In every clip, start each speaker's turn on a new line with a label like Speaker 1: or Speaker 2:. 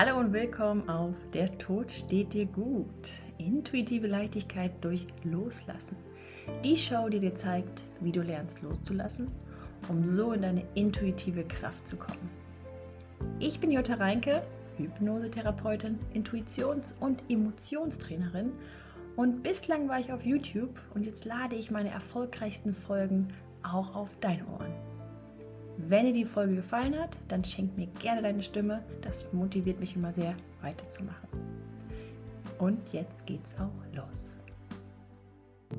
Speaker 1: Hallo und willkommen auf Der Tod steht dir gut. Intuitive Leichtigkeit durch Loslassen. Die Show, die dir zeigt, wie du lernst loszulassen, um so in deine intuitive Kraft zu kommen. Ich bin Jutta Reinke, Hypnosetherapeutin, Intuitions- und Emotionstrainerin und bislang war ich auf YouTube und jetzt lade ich meine erfolgreichsten Folgen auch auf deine Ohren. Wenn dir die Folge gefallen hat, dann schenk mir gerne deine Stimme. Das motiviert mich immer sehr, weiterzumachen. Und jetzt geht's auch los.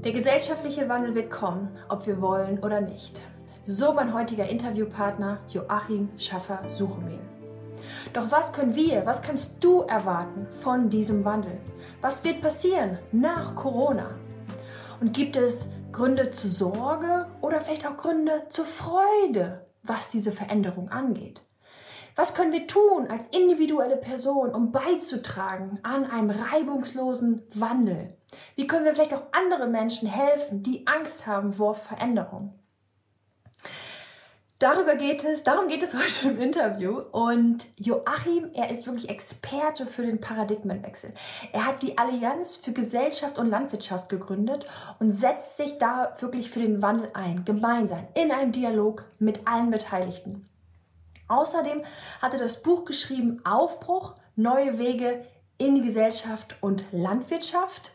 Speaker 1: Der gesellschaftliche Wandel wird kommen, ob wir wollen oder nicht. So mein heutiger Interviewpartner Joachim Schaffer-Suchemehl. Doch was können wir, was kannst du erwarten von diesem Wandel? Was wird passieren nach Corona? Und gibt es Gründe zur Sorge oder vielleicht auch Gründe zur Freude? Was diese Veränderung angeht. Was können wir tun als individuelle Person, um beizutragen an einem reibungslosen Wandel? Wie können wir vielleicht auch andere Menschen helfen, die Angst haben vor Veränderung? Darüber geht es, darum geht es heute im Interview. Und Joachim, er ist wirklich Experte für den Paradigmenwechsel. Er hat die Allianz für Gesellschaft und Landwirtschaft gegründet und setzt sich da wirklich für den Wandel ein, gemeinsam, in einem Dialog mit allen Beteiligten. Außerdem hat er das Buch geschrieben Aufbruch, neue Wege in die Gesellschaft und Landwirtschaft.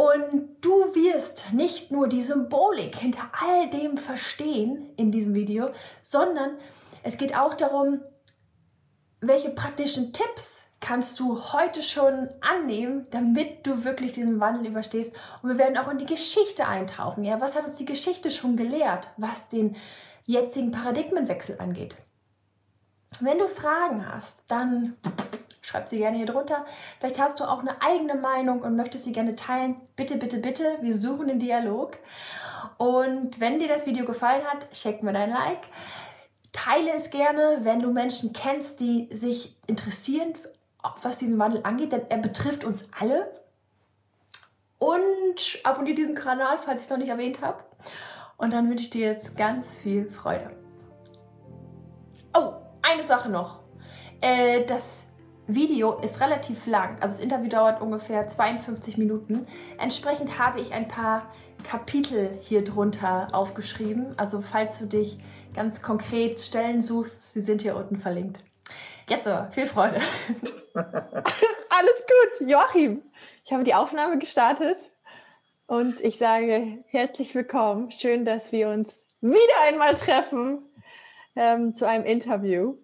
Speaker 1: Und du wirst nicht nur die Symbolik hinter all dem verstehen in diesem Video, sondern es geht auch darum, welche praktischen Tipps kannst du heute schon annehmen, damit du wirklich diesen Wandel überstehst. Und wir werden auch in die Geschichte eintauchen. Ja, was hat uns die Geschichte schon gelehrt, was den jetzigen Paradigmenwechsel angeht? Wenn du Fragen hast, dann Schreib sie gerne hier drunter. Vielleicht hast du auch eine eigene Meinung und möchtest sie gerne teilen. Bitte, bitte, bitte. Wir suchen den Dialog. Und wenn dir das Video gefallen hat, schenk mir dein Like. Teile es gerne, wenn du Menschen kennst, die sich interessieren, was diesen Wandel angeht, denn er betrifft uns alle. Und abonniere diesen Kanal, falls ich es noch nicht erwähnt habe. Und dann wünsche ich dir jetzt ganz viel Freude. Oh, eine Sache noch. Äh, das Video ist relativ lang, also das Interview dauert ungefähr 52 Minuten. Entsprechend habe ich ein paar Kapitel hier drunter aufgeschrieben. Also falls du dich ganz konkret Stellen suchst, sie sind hier unten verlinkt. Jetzt aber, viel Freude.
Speaker 2: Alles gut, Joachim. Ich habe die Aufnahme gestartet und ich sage herzlich willkommen. Schön, dass wir uns wieder einmal treffen ähm, zu einem Interview.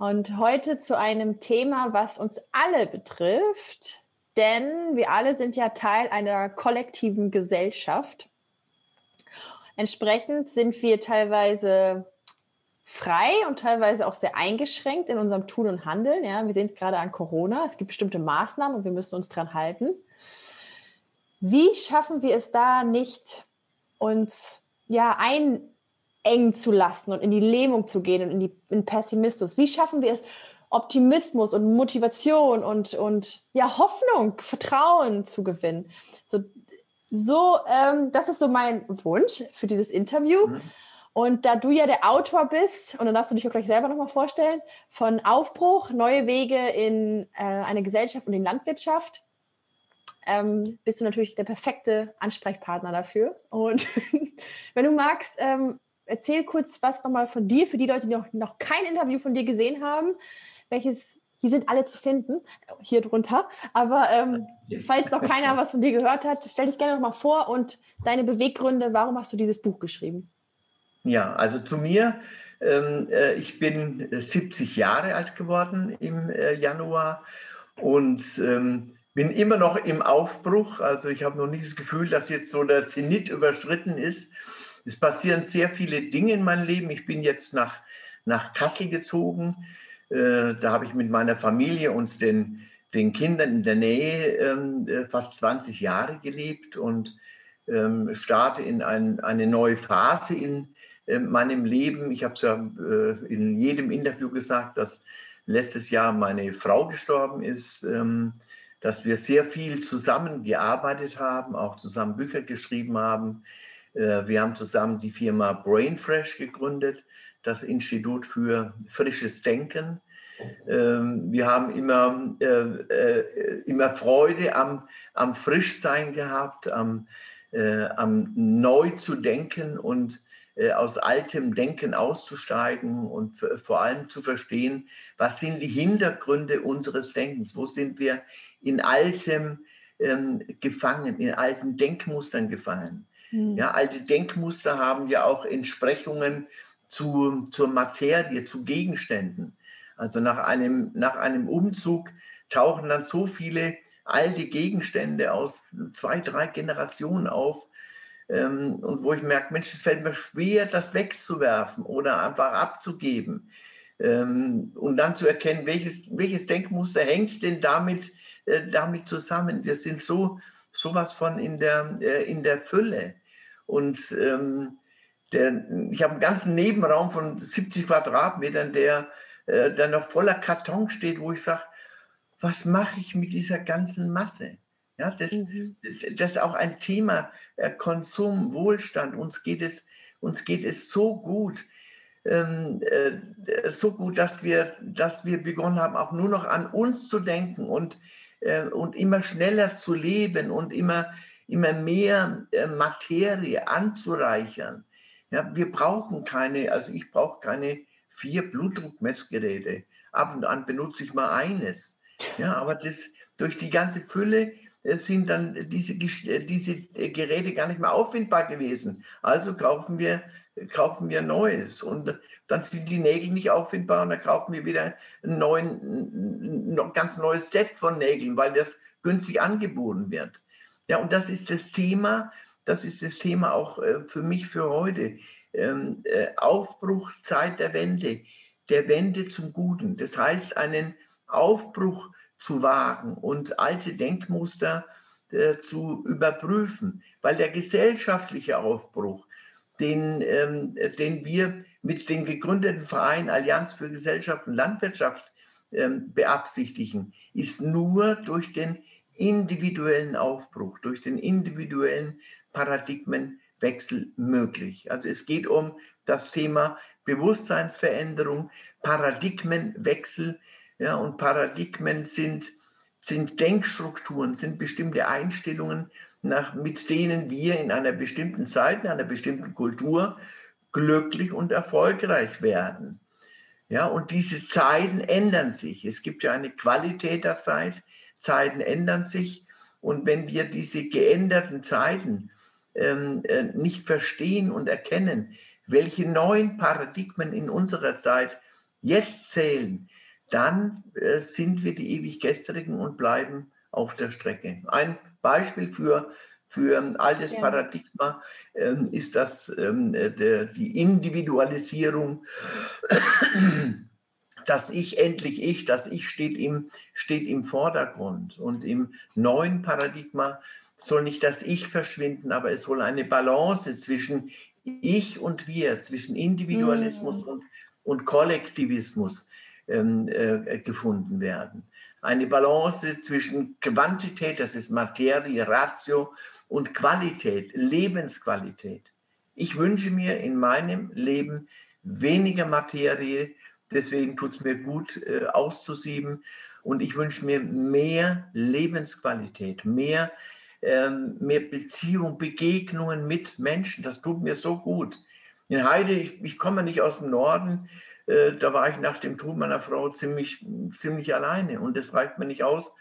Speaker 2: Und heute zu einem Thema, was uns alle betrifft, denn wir alle sind ja Teil einer kollektiven Gesellschaft. Entsprechend sind wir teilweise frei und teilweise auch sehr eingeschränkt in unserem Tun und Handeln. Ja, wir sehen es gerade an Corona. Es gibt bestimmte Maßnahmen und wir müssen uns dran halten. Wie schaffen wir es da nicht, uns ja ein eng zu lassen und in die Lähmung zu gehen und in, die, in Pessimismus? Wie schaffen wir es, Optimismus und Motivation und, und ja, Hoffnung, Vertrauen zu gewinnen? So, so ähm, das ist so mein Wunsch für dieses Interview. Mhm. Und da du ja der Autor bist, und dann darfst du dich auch gleich selber nochmal vorstellen, von Aufbruch, neue Wege in äh, eine Gesellschaft und in Landwirtschaft, ähm, bist du natürlich der perfekte Ansprechpartner dafür. Und wenn du magst, ähm, erzähl kurz was nochmal von dir, für die Leute, die noch, noch kein Interview von dir gesehen haben. Welches, hier sind alle zu finden, hier drunter. Aber ähm, falls noch keiner was von dir gehört hat, stell dich gerne nochmal vor und deine Beweggründe, warum hast du dieses Buch geschrieben?
Speaker 3: Ja, also zu mir. Ähm, äh, ich bin 70 Jahre alt geworden im äh, Januar und ähm, bin immer noch im Aufbruch. Also ich habe noch nicht das Gefühl, dass jetzt so der Zenit überschritten ist. Es passieren sehr viele Dinge in meinem Leben. Ich bin jetzt nach, nach Kassel gezogen. Äh, da habe ich mit meiner Familie uns den, den Kindern in der Nähe ähm, äh, fast 20 Jahre gelebt und ähm, starte in ein, eine neue Phase in äh, meinem Leben. Ich habe es ja in jedem Interview gesagt, dass letztes Jahr meine Frau gestorben ist, ähm, dass wir sehr viel zusammengearbeitet haben, auch zusammen Bücher geschrieben haben. Äh, wir haben zusammen die Firma Brainfresh gegründet, das Institut für frisches Denken. Ähm, wir haben immer, äh, äh, immer Freude am, am Frischsein gehabt, am, am neu zu denken und aus altem Denken auszusteigen und vor allem zu verstehen, was sind die Hintergründe unseres Denkens, wo sind wir in altem ähm, gefangen, in alten Denkmustern gefangen. Mhm. Ja, alte Denkmuster haben ja auch Entsprechungen zu, zur Materie, zu Gegenständen. Also nach einem, nach einem Umzug tauchen dann so viele alte Gegenstände aus zwei, drei Generationen auf. Ähm, und wo ich merke, Mensch, es fällt mir schwer, das wegzuwerfen oder einfach abzugeben. Ähm, und dann zu erkennen, welches, welches Denkmuster hängt denn damit, äh, damit zusammen. Wir sind so sowas von in der, äh, in der Fülle. Und ähm, der, ich habe einen ganzen Nebenraum von 70 Quadratmetern, der äh, dann noch voller Karton steht, wo ich sage, was mache ich mit dieser ganzen Masse? Ja, das, mhm. das ist auch ein Thema äh, Konsum, Wohlstand. Uns geht es, uns geht es so gut, ähm, äh, so gut, dass wir, dass wir begonnen haben, auch nur noch an uns zu denken und, äh, und immer schneller zu leben und immer, immer mehr äh, Materie anzureichern. Ja, wir brauchen keine, also ich brauche keine vier Blutdruckmessgeräte. Ab und an benutze ich mal eines. Ja, aber das, durch die ganze Fülle äh, sind dann diese, äh, diese Geräte gar nicht mehr auffindbar gewesen. Also kaufen wir, kaufen wir Neues. Und dann sind die Nägel nicht auffindbar und dann kaufen wir wieder ein, neuen, ein ganz neues Set von Nägeln, weil das günstig angeboten wird. Ja, und das ist das Thema, das ist das Thema auch für mich für heute. Ähm, Aufbruch, Zeit der Wende, der Wende zum Guten. Das heißt, einen Aufbruch zu wagen und alte Denkmuster äh, zu überprüfen, weil der gesellschaftliche Aufbruch, den, ähm, den wir mit dem gegründeten Verein Allianz für Gesellschaft und Landwirtschaft ähm, beabsichtigen, ist nur durch den individuellen Aufbruch, durch den individuellen Paradigmenwechsel möglich. Also es geht um das Thema Bewusstseinsveränderung, Paradigmenwechsel, ja, und Paradigmen sind, sind Denkstrukturen, sind bestimmte Einstellungen, nach, mit denen wir in einer bestimmten Zeit, in einer bestimmten Kultur glücklich und erfolgreich werden. Ja, und diese Zeiten ändern sich. Es gibt ja eine Qualität der Zeit. Zeiten ändern sich. Und wenn wir diese geänderten Zeiten ähm, äh, nicht verstehen und erkennen, welche neuen Paradigmen in unserer Zeit jetzt zählen, dann äh, sind wir die ewig Gestrigen und bleiben auf der Strecke. Ein Beispiel für, für ein altes ja. Paradigma ähm, ist das ähm, äh, der, die Individualisierung. Das Ich, endlich ich, das Ich steht im, steht im Vordergrund. Und im neuen Paradigma soll nicht das Ich verschwinden, aber es soll eine Balance zwischen Ich und Wir, zwischen Individualismus mhm. und, und Kollektivismus ähm, äh, gefunden werden. Eine Balance zwischen Quantität, das ist Materie, Ratio, und Qualität, Lebensqualität. Ich wünsche mir in meinem Leben weniger Materie, deswegen tut es mir gut äh, auszusieben. Und ich wünsche mir mehr Lebensqualität, mehr, ähm, mehr Beziehung, Begegnungen mit Menschen. Das tut mir so gut. In Heide, ich, ich komme nicht aus dem Norden, äh, da war ich nach dem Tod meiner Frau ziemlich, ziemlich alleine. Und das reicht mir nicht aus,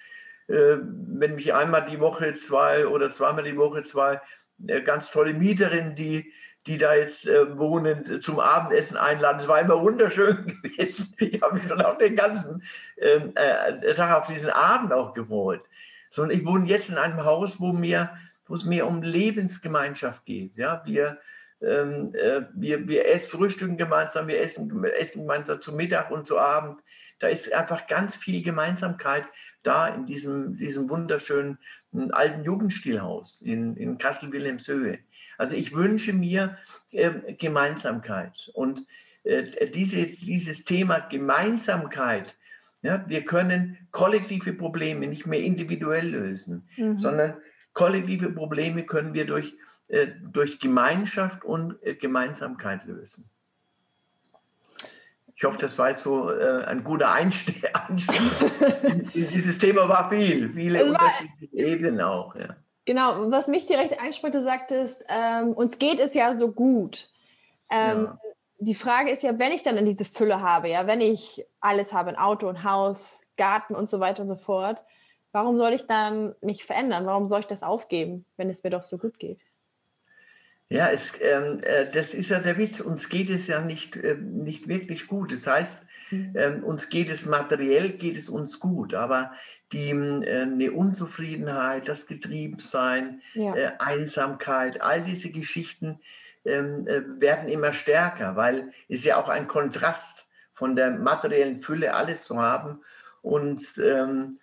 Speaker 3: äh, wenn mich einmal die Woche zwei oder zweimal die Woche zwei äh, ganz tolle Mieterinnen, die, die da jetzt äh, wohnen, zum Abendessen einladen. Es war immer wunderschön gewesen. Ich habe mich schon auch den ganzen ähm, äh, Tag auf diesen Abend auch gefreut. So, und ich wohne jetzt in einem Haus, wo, mir, wo es mir um Lebensgemeinschaft geht. Ja, wir ähm, äh, wir, wir essen, frühstücken gemeinsam, wir essen, essen gemeinsam zu Mittag und zu Abend. Da ist einfach ganz viel Gemeinsamkeit da in diesem, diesem wunderschönen alten Jugendstilhaus in, in Kassel-Wilhelmshöhe. Also ich wünsche mir äh, Gemeinsamkeit und äh, diese, dieses Thema Gemeinsamkeit, ja, wir können kollektive Probleme nicht mehr individuell lösen, mhm. sondern kollektive Probleme können wir durch äh, durch Gemeinschaft und äh, Gemeinsamkeit lösen. Ich hoffe, das war jetzt so äh, ein guter Einstieg. in, in dieses Thema war viel, viele war, unterschiedliche Ebenen auch. Ja.
Speaker 1: Genau, was mich direkt einspricht, du sagtest, ähm, uns geht es ja so gut. Ähm, ja. Die Frage ist ja, wenn ich dann in diese Fülle habe, ja, wenn ich alles habe, ein Auto, ein Haus, Garten und so weiter und so fort, warum soll ich dann mich verändern? Warum soll ich das aufgeben, wenn es mir doch so gut geht?
Speaker 3: Ja, es, ähm, äh, das ist ja der Witz. Uns geht es ja nicht, äh, nicht wirklich gut. Das heißt. Ähm, uns geht es materiell, geht es uns gut. Aber die äh, eine Unzufriedenheit, das Getriebensein, ja. äh, Einsamkeit, all diese Geschichten ähm, äh, werden immer stärker, weil es ja auch ein Kontrast von der materiellen Fülle alles zu haben und ähm,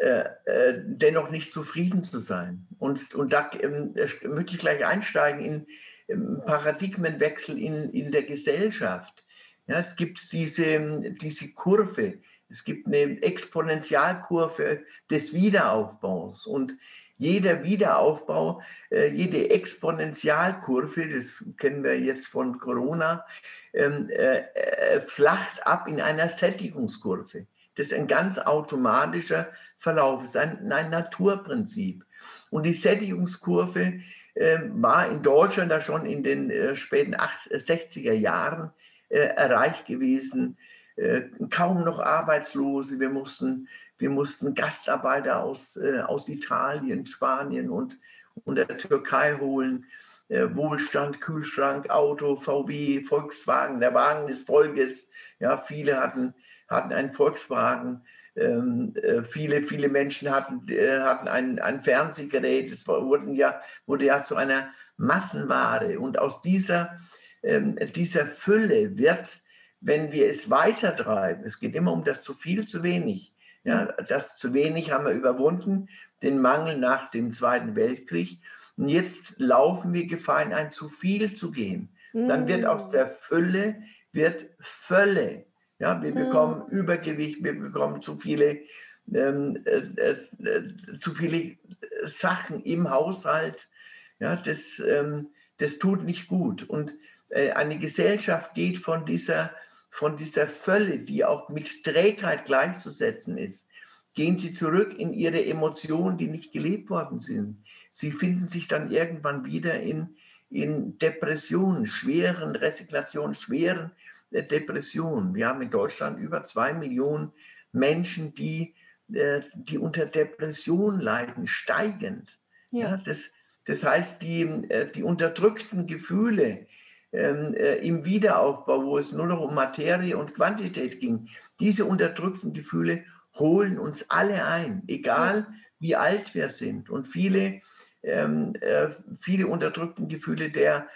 Speaker 3: äh, äh, dennoch nicht zufrieden zu sein. Und, und da ähm, möchte ich gleich einsteigen in ähm, Paradigmenwechsel in, in der Gesellschaft. Ja, es gibt diese, diese Kurve, es gibt eine Exponentialkurve des Wiederaufbaus. Und jeder Wiederaufbau, äh, jede Exponentialkurve, das kennen wir jetzt von Corona, ähm, äh, äh, flacht ab in einer Sättigungskurve. Das ist ein ganz automatischer Verlauf, das ist ein, ein Naturprinzip. Und die Sättigungskurve äh, war in Deutschland da schon in den späten 60er äh, Jahren äh, erreicht gewesen. Äh, kaum noch Arbeitslose. Wir mussten, wir mussten Gastarbeiter aus, äh, aus Italien, Spanien und, und der Türkei holen. Wohlstand, Kühlschrank, Auto, VW, Volkswagen, der Wagen des Volkes. Ja, viele hatten hatten einen Volkswagen. Ähm, äh, viele, viele Menschen hatten, äh, hatten ein, ein Fernsehgerät. Es wurden ja, wurde ja zu einer Massenware. Und aus dieser, dieser Fülle wird, wenn wir es weitertreiben, es geht immer um das zu viel, zu wenig. Ja, das zu wenig haben wir überwunden, den Mangel nach dem Zweiten Weltkrieg. Und jetzt laufen wir Gefahr, in ein zu viel zu gehen. Dann wird aus mm. der Fülle wird Völle. Ja, wir bekommen mhm. Übergewicht, wir bekommen zu viele, ähm, äh, äh, zu viele Sachen im Haushalt. Ja, das, ähm, das tut nicht gut. Und äh, eine Gesellschaft geht von dieser, von dieser Fülle, die auch mit Trägheit gleichzusetzen ist, gehen sie zurück in ihre Emotionen, die nicht gelebt worden sind. Sie finden sich dann irgendwann wieder in, in Depressionen, schweren Resignationen, schweren Depression. Wir haben in Deutschland über zwei Millionen Menschen, die, äh, die unter Depression leiden, steigend. Ja. ja das, das heißt, die, äh, die unterdrückten Gefühle äh, im Wiederaufbau, wo es nur noch um Materie und Quantität ging, diese unterdrückten Gefühle holen uns alle ein, egal wie alt wir sind. Und viele, ähm, äh, viele unterdrückten Gefühle der,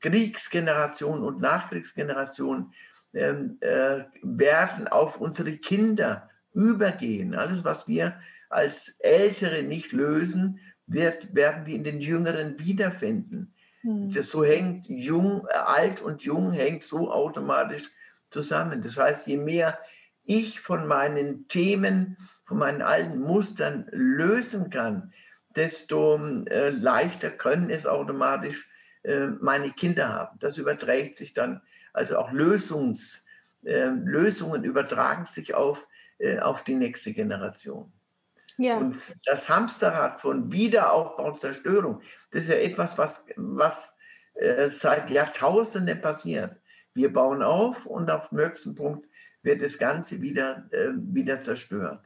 Speaker 3: Kriegsgeneration und Nachkriegsgeneration ähm, äh, werden auf unsere Kinder übergehen. Alles, was wir als Ältere nicht lösen, wird, werden wir in den Jüngeren wiederfinden. Hm. Das so hängt jung, alt und jung hängt so automatisch zusammen. Das heißt, je mehr ich von meinen Themen, von meinen alten Mustern lösen kann, desto äh, leichter können es automatisch äh, meine Kinder haben. Das überträgt sich dann, also auch Lösungs, äh, Lösungen übertragen sich auf, äh, auf die nächste Generation. Ja. Und das Hamsterrad von Wiederaufbau und Zerstörung, das ist ja etwas, was, was äh, seit Jahrtausenden passiert. Wir bauen auf und auf dem höchsten Punkt wird das Ganze wieder, äh, wieder zerstört.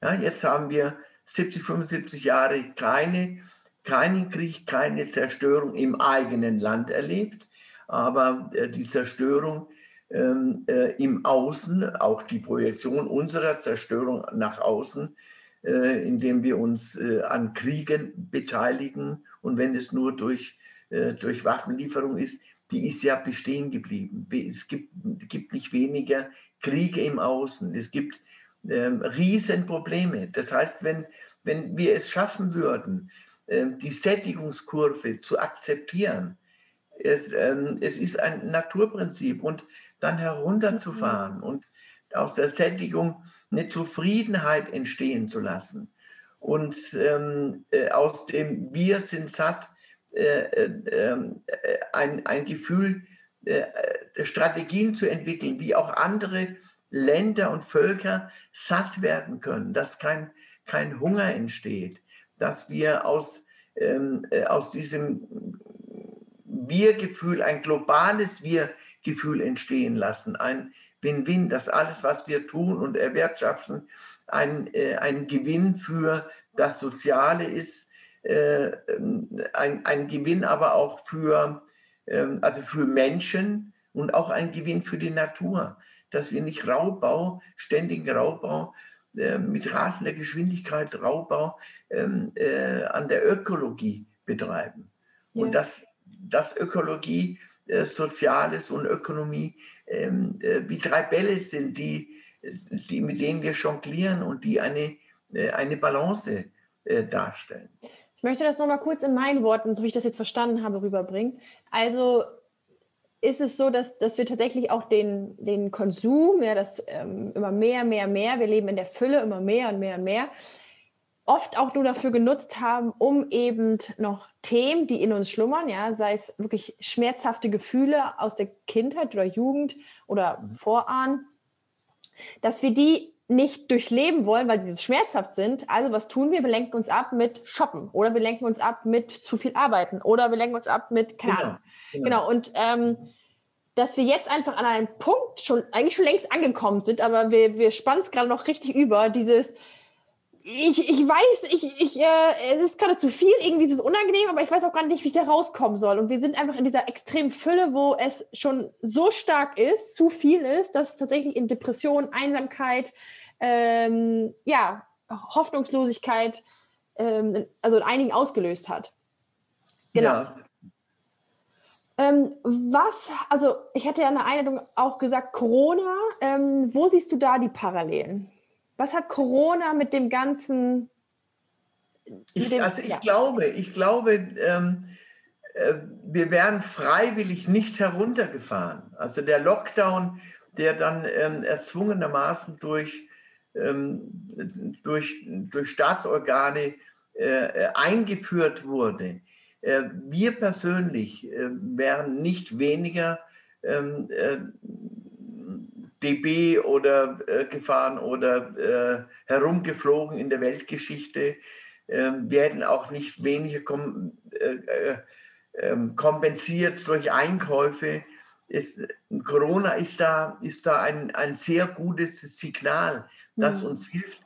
Speaker 3: Ja, jetzt haben wir 70, 75 Jahre keine keinen Krieg, keine Zerstörung im eigenen Land erlebt, aber äh, die Zerstörung ähm, äh, im Außen, auch die Projektion unserer Zerstörung nach außen, indem wir uns äh, an Kriegen beteiligen und wenn es nur durch, äh, durch Waffenlieferung ist, die ist ja bestehen geblieben. Es gibt, gibt nicht weniger Kriege im Außen. Es gibt ähm, Riesenprobleme. Das heißt, wenn, wenn wir es schaffen würden, ähm, die Sättigungskurve zu akzeptieren. Es, ähm, es ist ein Naturprinzip und dann herunterzufahren mhm. und aus der Sättigung eine Zufriedenheit entstehen zu lassen. Und ähm, äh, aus dem Wir sind satt äh, äh, ähm, äh, ein, ein Gefühl äh, Strategien zu entwickeln, wie auch andere Länder und Völker satt werden können, dass kein, kein Hunger entsteht, dass wir aus, ähm, äh, aus diesem Wir-Gefühl ein globales Wir-Gefühl entstehen lassen, ein Win-Win, dass alles, was wir tun und erwirtschaften, ein, äh, ein Gewinn für das Soziale ist, äh, ein, ein Gewinn aber auch für, äh, also für Menschen und auch ein Gewinn für die Natur, dass wir nicht Raubbau, ständigen Raubbau äh, mit rasender Geschwindigkeit Raubbau ähm, äh, an der Ökologie betreiben. Ja. Und dass, dass Ökologie, äh, Soziales und Ökonomie ähm, wie drei Bälle sind, die, die, mit denen wir jonglieren und die eine, eine Balance darstellen.
Speaker 1: Ich möchte das nochmal kurz in meinen Worten, so wie ich das jetzt verstanden habe, rüberbringen. Also ist es so, dass, dass wir tatsächlich auch den, den Konsum, ja, das ähm, immer mehr, mehr, mehr, wir leben in der Fülle immer mehr und mehr und mehr, oft auch nur dafür genutzt haben, um eben noch Themen, die in uns schlummern, ja, sei es wirklich schmerzhafte Gefühle aus der Kindheit oder Jugend oder mhm. Vorahn, dass wir die nicht durchleben wollen, weil sie schmerzhaft sind. Also was tun wir? Wir lenken uns ab mit Shoppen oder wir lenken uns ab mit zu viel Arbeiten oder wir lenken uns ab mit, keine genau. Ahnung, Genau. genau. Und ähm, dass wir jetzt einfach an einem Punkt schon, eigentlich schon längst angekommen sind, aber wir, wir spannen es gerade noch richtig über, dieses, ich, ich weiß, ich, ich, äh, es ist gerade zu viel, irgendwie ist es unangenehm, aber ich weiß auch gar nicht, wie ich da rauskommen soll. Und wir sind einfach in dieser extremen Fülle, wo es schon so stark ist, zu viel ist, dass es tatsächlich in Depression, Einsamkeit, ähm, ja, Hoffnungslosigkeit, ähm, also in einigen ausgelöst hat.
Speaker 3: Genau. Ja,
Speaker 1: ähm, was, also ich hatte ja in der Einleitung auch gesagt, Corona, ähm, wo siehst du da die Parallelen? Was hat Corona mit dem ganzen...
Speaker 3: Mit ich, dem, also ich ja. glaube, ich glaube, ähm, äh, wir wären freiwillig nicht heruntergefahren. Also der Lockdown, der dann ähm, erzwungenermaßen durch, ähm, durch, durch Staatsorgane äh, äh eingeführt wurde, äh, wir persönlich äh, wären nicht weniger ähm, äh, DB oder gefahren oder herumgeflogen in der Weltgeschichte. Ähm, wir hätten auch nicht weniger ähm, kompensiert durch Einkäufe. Es, Corona ist da, ist da ein, ein sehr gutes Signal, das mhm. uns hilft,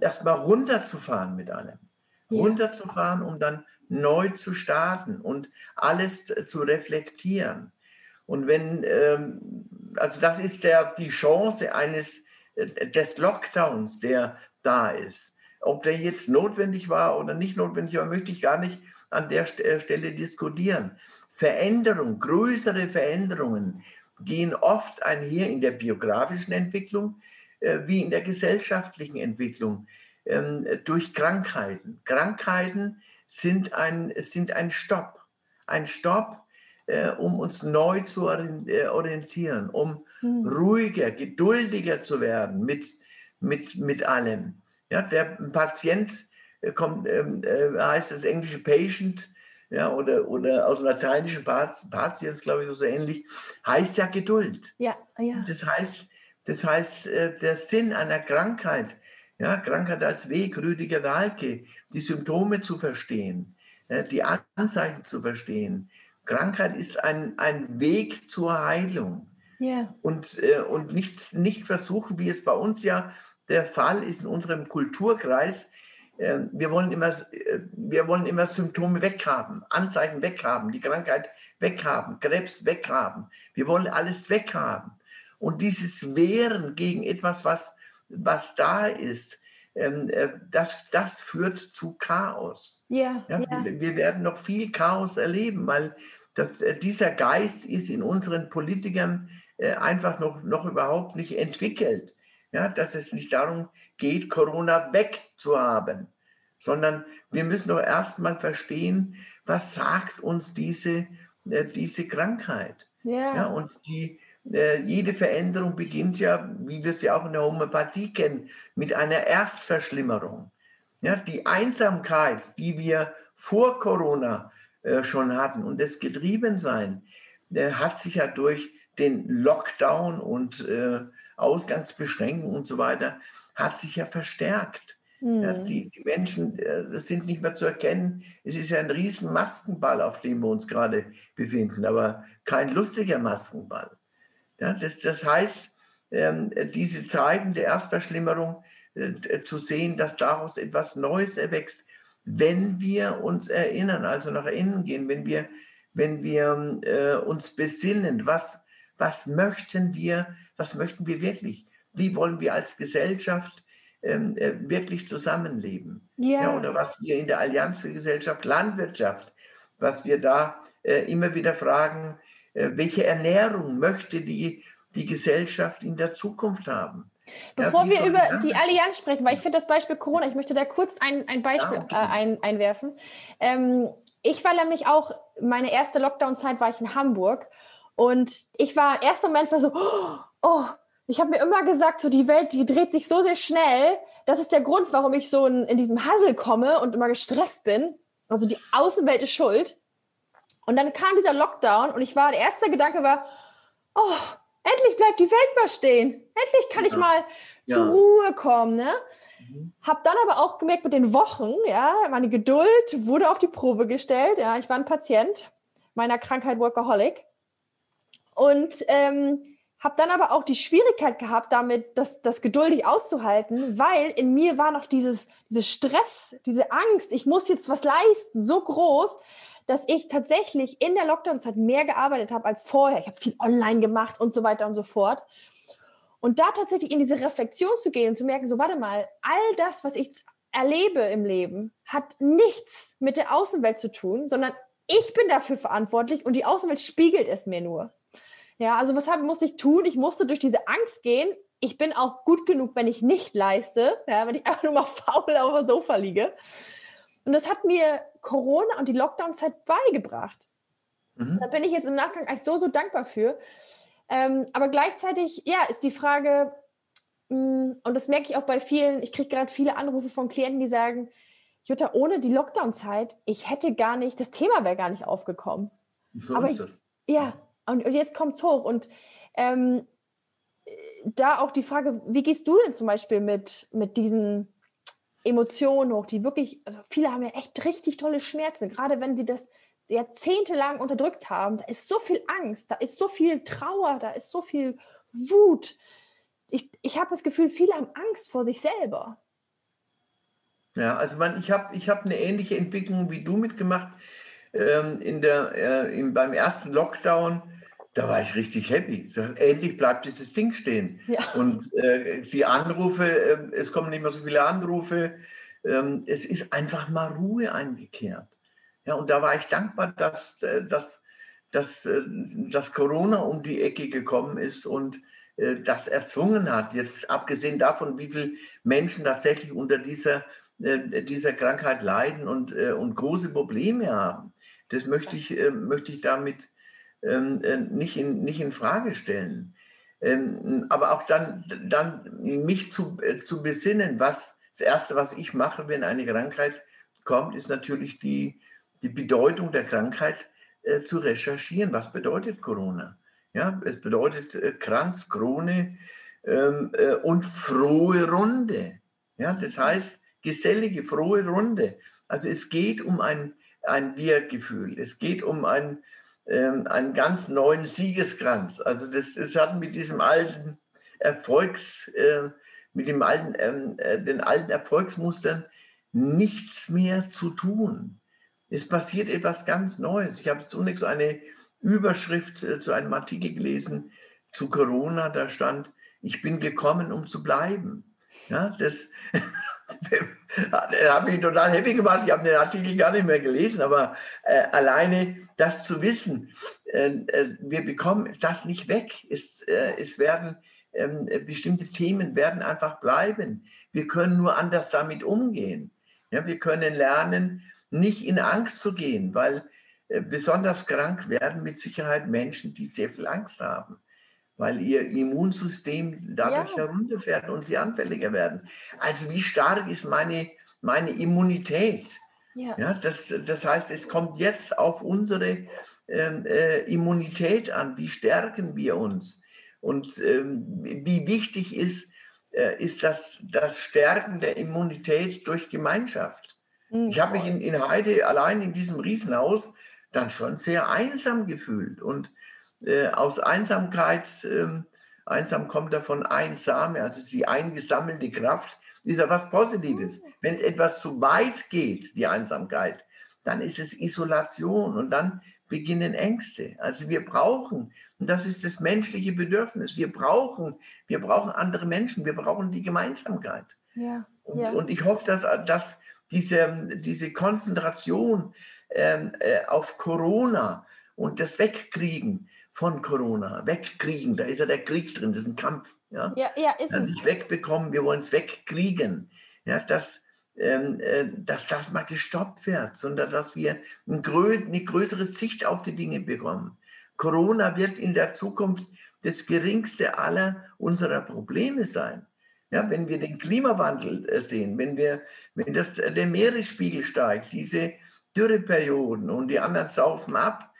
Speaker 3: erstmal runterzufahren mit allem. Runterzufahren, um dann neu zu starten und alles zu reflektieren. Und wenn, ähm, also das ist der, die Chance eines, äh, des Lockdowns, der da ist. Ob der jetzt notwendig war oder nicht notwendig war, möchte ich gar nicht an der äh, Stelle diskutieren. Veränderung, größere Veränderungen gehen oft einher in der biografischen Entwicklung äh, wie in der gesellschaftlichen Entwicklung ähm, durch Krankheiten. Krankheiten sind ein, sind ein Stopp. Ein Stopp, äh, um uns neu zu äh, orientieren, um mhm. ruhiger, geduldiger zu werden mit, mit, mit allem. Ja, der Patient äh, kommt, ähm, äh, heißt das englische Patient, ja, oder, oder aus dem lateinischen Patiens, glaube ich, so ähnlich, heißt ja Geduld.
Speaker 1: Ja, ja.
Speaker 3: Das heißt, das heißt, äh, der Sinn einer Krankheit ja, Krankheit als Weg, Rüdiger Dahlke, die Symptome zu verstehen, die Anzeichen zu verstehen. Krankheit ist ein, ein Weg zur Heilung. Yeah. Und, äh, und nicht, nicht versuchen, wie es bei uns ja der Fall ist in unserem Kulturkreis. Äh, wir, wollen immer, äh, wir wollen immer Symptome weghaben, Anzeichen weghaben, die Krankheit weghaben, Krebs weghaben. Wir wollen alles weghaben. Und dieses Wehren gegen etwas, was was da ist, das, das führt zu Chaos.
Speaker 1: Ja,
Speaker 3: yeah. Wir werden noch viel Chaos erleben, weil das, äh, dieser Geist ist in unseren Politikern äh, einfach noch, noch überhaupt nicht entwickelt. Ja, dass es nicht darum geht, Corona wegzuhaben, sondern wir müssen doch erstmal verstehen, was sagt uns diese, diese Krankheit.
Speaker 1: Yeah.
Speaker 3: Ja, und die, äh, jede Veränderung beginnt ja, wie wir sie auch in der Homöopathie kennen, mit einer Erstverschlimmerung. Ja, die Einsamkeit, die wir vor Corona äh, schon hatten und das Getriebensein, äh, hat sich ja durch den Lockdown und äh, Ausgangsbeschränkungen und so weiter, hat sich ja verstärkt. Mhm. Ja, hm. die, die, Menschen äh, sind nicht mehr zu erkennen. Es ist ja ein riesen Maskenball, auf dem wir uns gerade befinden, aber kein lustiger Maskenball. Ja, das, das heißt, ähm, diese Zeiten der Erstverschlimmerung äh, zu sehen, dass daraus etwas Neues erwächst, wenn wir uns erinnern, also nach innen gehen, wenn wir, wenn wir äh, uns besinnen, was, was möchten wir, was möchten wir wirklich? Wie wollen wir als Gesellschaft ähm, äh, wirklich zusammenleben? Yeah. Ja, oder was wir in der Allianz für Gesellschaft, Landwirtschaft, was wir da äh, immer wieder fragen, welche Ernährung möchte die, die Gesellschaft in der Zukunft haben?
Speaker 1: Bevor ja, wir über die Allianz sprechen, weil ich finde das Beispiel Corona, ich möchte da kurz ein, ein Beispiel ja, äh, ein, einwerfen. Ähm, ich war nämlich auch, meine erste Lockdown-Zeit war ich in Hamburg und ich war, erster Moment war so, oh, ich habe mir immer gesagt, so die Welt, die dreht sich so sehr schnell. Das ist der Grund, warum ich so in, in diesem Hassel komme und immer gestresst bin. Also die Außenwelt ist schuld. Und dann kam dieser Lockdown und ich war, der erste Gedanke war, oh, endlich bleibt die Welt mal stehen. Endlich kann ja. ich mal ja. zur Ruhe kommen. Ne? Mhm. Hab dann aber auch gemerkt mit den Wochen, ja, meine Geduld wurde auf die Probe gestellt. Ja, ich war ein Patient meiner Krankheit Workaholic und ähm, habe dann aber auch die Schwierigkeit gehabt, damit das, das geduldig auszuhalten, weil in mir war noch dieses, dieses Stress, diese Angst, ich muss jetzt was leisten, so groß, dass ich tatsächlich in der Lockdown-Zeit mehr gearbeitet habe als vorher. Ich habe viel online gemacht und so weiter und so fort. Und da tatsächlich in diese Reflexion zu gehen und zu merken, so warte mal, all das, was ich erlebe im Leben, hat nichts mit der Außenwelt zu tun, sondern ich bin dafür verantwortlich und die Außenwelt spiegelt es mir nur. Ja, also was musste ich tun? Ich musste durch diese Angst gehen. Ich bin auch gut genug, wenn ich nicht leiste, ja, wenn ich einfach nur mal faul auf dem Sofa liege. Und das hat mir Corona und die Lockdown-Zeit beigebracht. Mhm. Da bin ich jetzt im Nachgang eigentlich so, so dankbar für. Ähm, aber gleichzeitig, ja, ist die Frage, mh, mm, und das merke ich auch bei vielen, ich kriege gerade viele Anrufe von Klienten, die sagen, Jutta, ohne die Lockdown-Zeit, ich hätte gar nicht, das Thema wäre gar nicht aufgekommen.
Speaker 3: So aber ist das.
Speaker 1: Ja, und, und jetzt kommt es hoch. Und ähm, da auch die Frage, wie gehst du denn zum Beispiel mit, mit diesen Emotionen hoch, die wirklich, also viele haben ja echt richtig tolle Schmerzen, gerade wenn sie das jahrzehntelang unterdrückt haben. Da ist so viel Angst, da ist so viel Trauer, da ist so viel Wut. Ich, ich habe das Gefühl, viele haben Angst vor sich selber.
Speaker 3: Ja, also man, ich habe ich hab eine ähnliche Entwicklung wie du mitgemacht. Ähm, in der, äh, in, beim ersten Lockdown da war ich richtig happy. So, endlich bleibt dieses Ding stehen. Ja. Und äh, die Anrufe, äh, es kommen nicht mehr so viele Anrufe. Ähm, es ist einfach mal Ruhe eingekehrt. Ja, und da war ich dankbar, dass, äh, dass, dass, äh, dass Corona um die Ecke gekommen ist und äh, das erzwungen hat. Jetzt abgesehen davon, wie viele Menschen tatsächlich unter dieser, äh, dieser Krankheit leiden und, und große Probleme haben. Das möchte ich, möchte ich damit nicht, in, nicht in Frage stellen. Ähm, aber auch dann, dann mich zu, äh, zu besinnen, was das Erste, was ich mache, wenn eine Krankheit kommt, ist natürlich die, die Bedeutung der Krankheit äh, zu recherchieren. Was bedeutet Corona? Ja, es bedeutet äh, Kranz, Krone ähm, äh, und frohe Runde. Ja, das heißt, gesellige, frohe Runde. Also es geht um ein, ein Wir-Gefühl. Es geht um ein, ähm, einen ganz neuen Siegeskranz. Also das, das hat mit diesem alten Erfolgs, äh, mit dem alten, ähm, äh, den alten Erfolgsmustern nichts mehr zu tun. Es passiert etwas ganz Neues. Ich habe zunächst eine Überschrift äh, zu einem Artikel gelesen zu Corona. Da stand, ich bin gekommen, um zu bleiben. Ja, das, hat mich total happy gemacht. Ich habe den Artikel gar nicht mehr gelesen, aber äh, alleine das zu wissen, äh, äh, wir bekommen das nicht weg. Es, äh, es werden ähm, bestimmte Themen werden einfach bleiben. Wir können nur anders damit umgehen. Ja, wir können lernen, nicht in Angst zu gehen, weil äh, besonders krank werden mit Sicherheit Menschen, die sehr viel Angst haben weil ihr Immunsystem dadurch ja. herunterfährt und sie anfälliger werden. Also wie stark ist meine, meine Immunität? Ja. ja das, das heißt, es kommt jetzt auf unsere ähm, äh, Immunität an? Wie stärken wir uns? Und ähm, wie wichtig ist, äh, ist das, das Stärken der Immunität durch Gemeinschaft? Mhm. Ich habe mich in, in Heide allein in diesem Riesenhaus dann schon sehr einsam gefühlt. Und äh, aus Einsamkeit, äh, einsam kommt davon einsame, also die eingesammelte Kraft, ist ja was Positives. Mhm. Wenn es etwas zu weit geht, die Einsamkeit, dann ist es Isolation und dann beginnen Ängste. Also wir brauchen, und das ist das menschliche Bedürfnis, wir brauchen, wir brauchen andere Menschen, wir brauchen die Gemeinsamkeit. Ja, und, ja. und ich hoffe, dass, dass diese, diese Konzentration ähm, äh, auf Corona und das Wegkriegen von Corona, wegkriegen, da ist ja der Krieg drin, das ist ein Kampf. Ja, ja, ja ist es. Nicht wegbekommen, wir wollen es wegkriegen. Ja, dass, ähm, äh, dass das mal gestoppt wird, sondern dass wir ein grö eine größere Sicht auf die Dinge bekommen. Corona wird in der Zukunft das geringste aller unserer Probleme sein. Ja, wenn wir den Klimawandel äh, sehen, wenn, wir, wenn das, der Meeresspiegel steigt, diese Dürreperioden und die anderen saufen ab,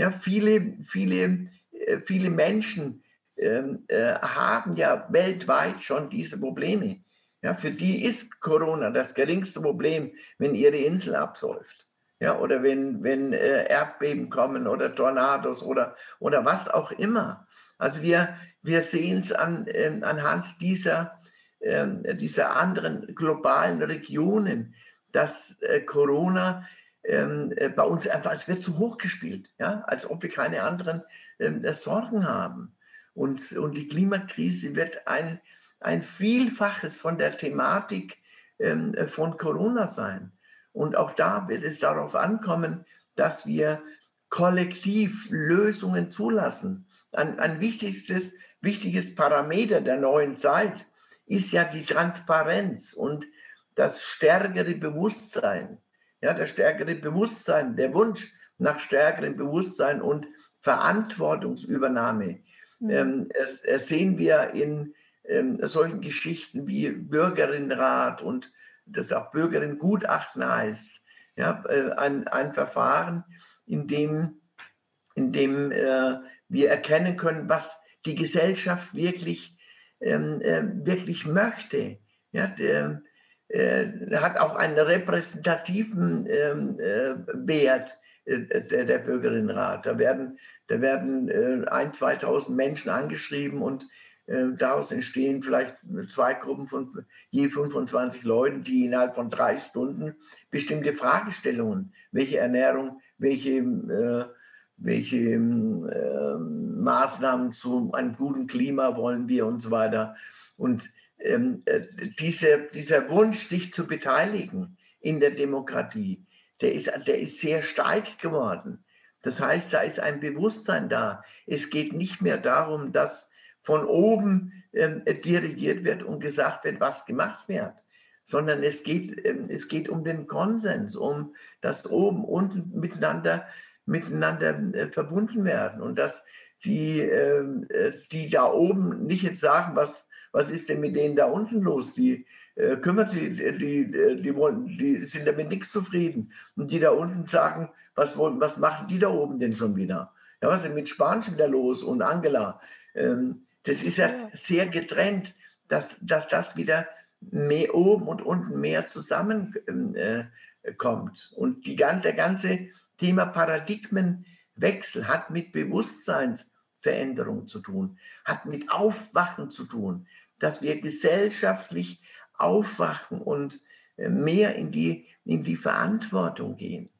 Speaker 3: ja, viele, viele, äh, viele Menschen ähm, äh, haben ja weltweit schon diese Probleme. Ja, für die ist Corona das geringste Problem, wenn ihre Insel absäuft. Ja, oder wenn, wenn äh, Erdbeben kommen oder Tornados oder, oder was auch immer. Also wir, wir sehen es an, äh, anhand dieser, äh, dieser anderen globalen Regionen, dass äh, Corona ähm, äh, bei uns einfach, es wird zu hoch gespielt, ja, als ob wir keine anderen ähm, Sorgen haben. Und, und die Klimakrise wird ein, ein Vielfaches von der Thematik ähm, von Corona sein. Und auch da wird es darauf ankommen, dass wir kollektiv Lösungen zulassen. Ein, ein wichtigstes, wichtiges Parameter der neuen Zeit ist ja die Transparenz und das stärkere Bewusstsein. Ja, das stärkere Bewusstsein, der Wunsch nach stärkerem Bewusstsein und Verantwortungsübernahme. Mhm. Ähm, das sehen wir in ähm, solchen Geschichten wie Bürgerinnenrat und das auch Bürgerinnengutachten heißt. Ja, äh, ein, ein Verfahren, in dem, in dem äh, wir erkennen können, was die Gesellschaft wirklich, ähm, äh, wirklich möchte. Ja, der, äh, hat auch einen repräsentativen ähm, äh, Wert äh, der, der Bürgerinnenrat. Da werden, da werden äh, ein, 2000 Menschen angeschrieben und äh, daraus entstehen vielleicht zwei Gruppen von je 25 Leuten, die innerhalb von drei Stunden bestimmte Fragestellungen, welche Ernährung, welche, äh, welche äh, Maßnahmen zu einem guten Klima wollen wir und so weiter. Und ähm, äh, diese, dieser Wunsch, sich zu beteiligen in der Demokratie, der ist, der ist sehr stark geworden. Das heißt, da ist ein Bewusstsein da. Es geht nicht mehr darum, dass von oben ähm, dirigiert wird und gesagt wird, was gemacht wird, sondern es geht, ähm, es geht um den Konsens, um das oben, unten miteinander, miteinander äh, verbunden werden und dass die, ähm, äh, die da oben nicht jetzt sagen, was, was ist denn mit denen da unten los? Die äh, kümmern sich, die, die, die, wollen, die sind damit nichts zufrieden. Und die da unten sagen, was, was machen die da oben denn schon wieder? Ja, was ist denn mit Spanisch wieder los und Angela? Ähm, das ist ja sehr getrennt, dass, dass das wieder mehr oben und unten mehr zusammenkommt. Ähm, äh, und die, der ganze Thema Paradigmenwechsel hat mit Bewusstseinsveränderung zu tun, hat mit Aufwachen zu tun, dass wir gesellschaftlich aufwachen und äh, mehr in die, in die Verantwortung gehen.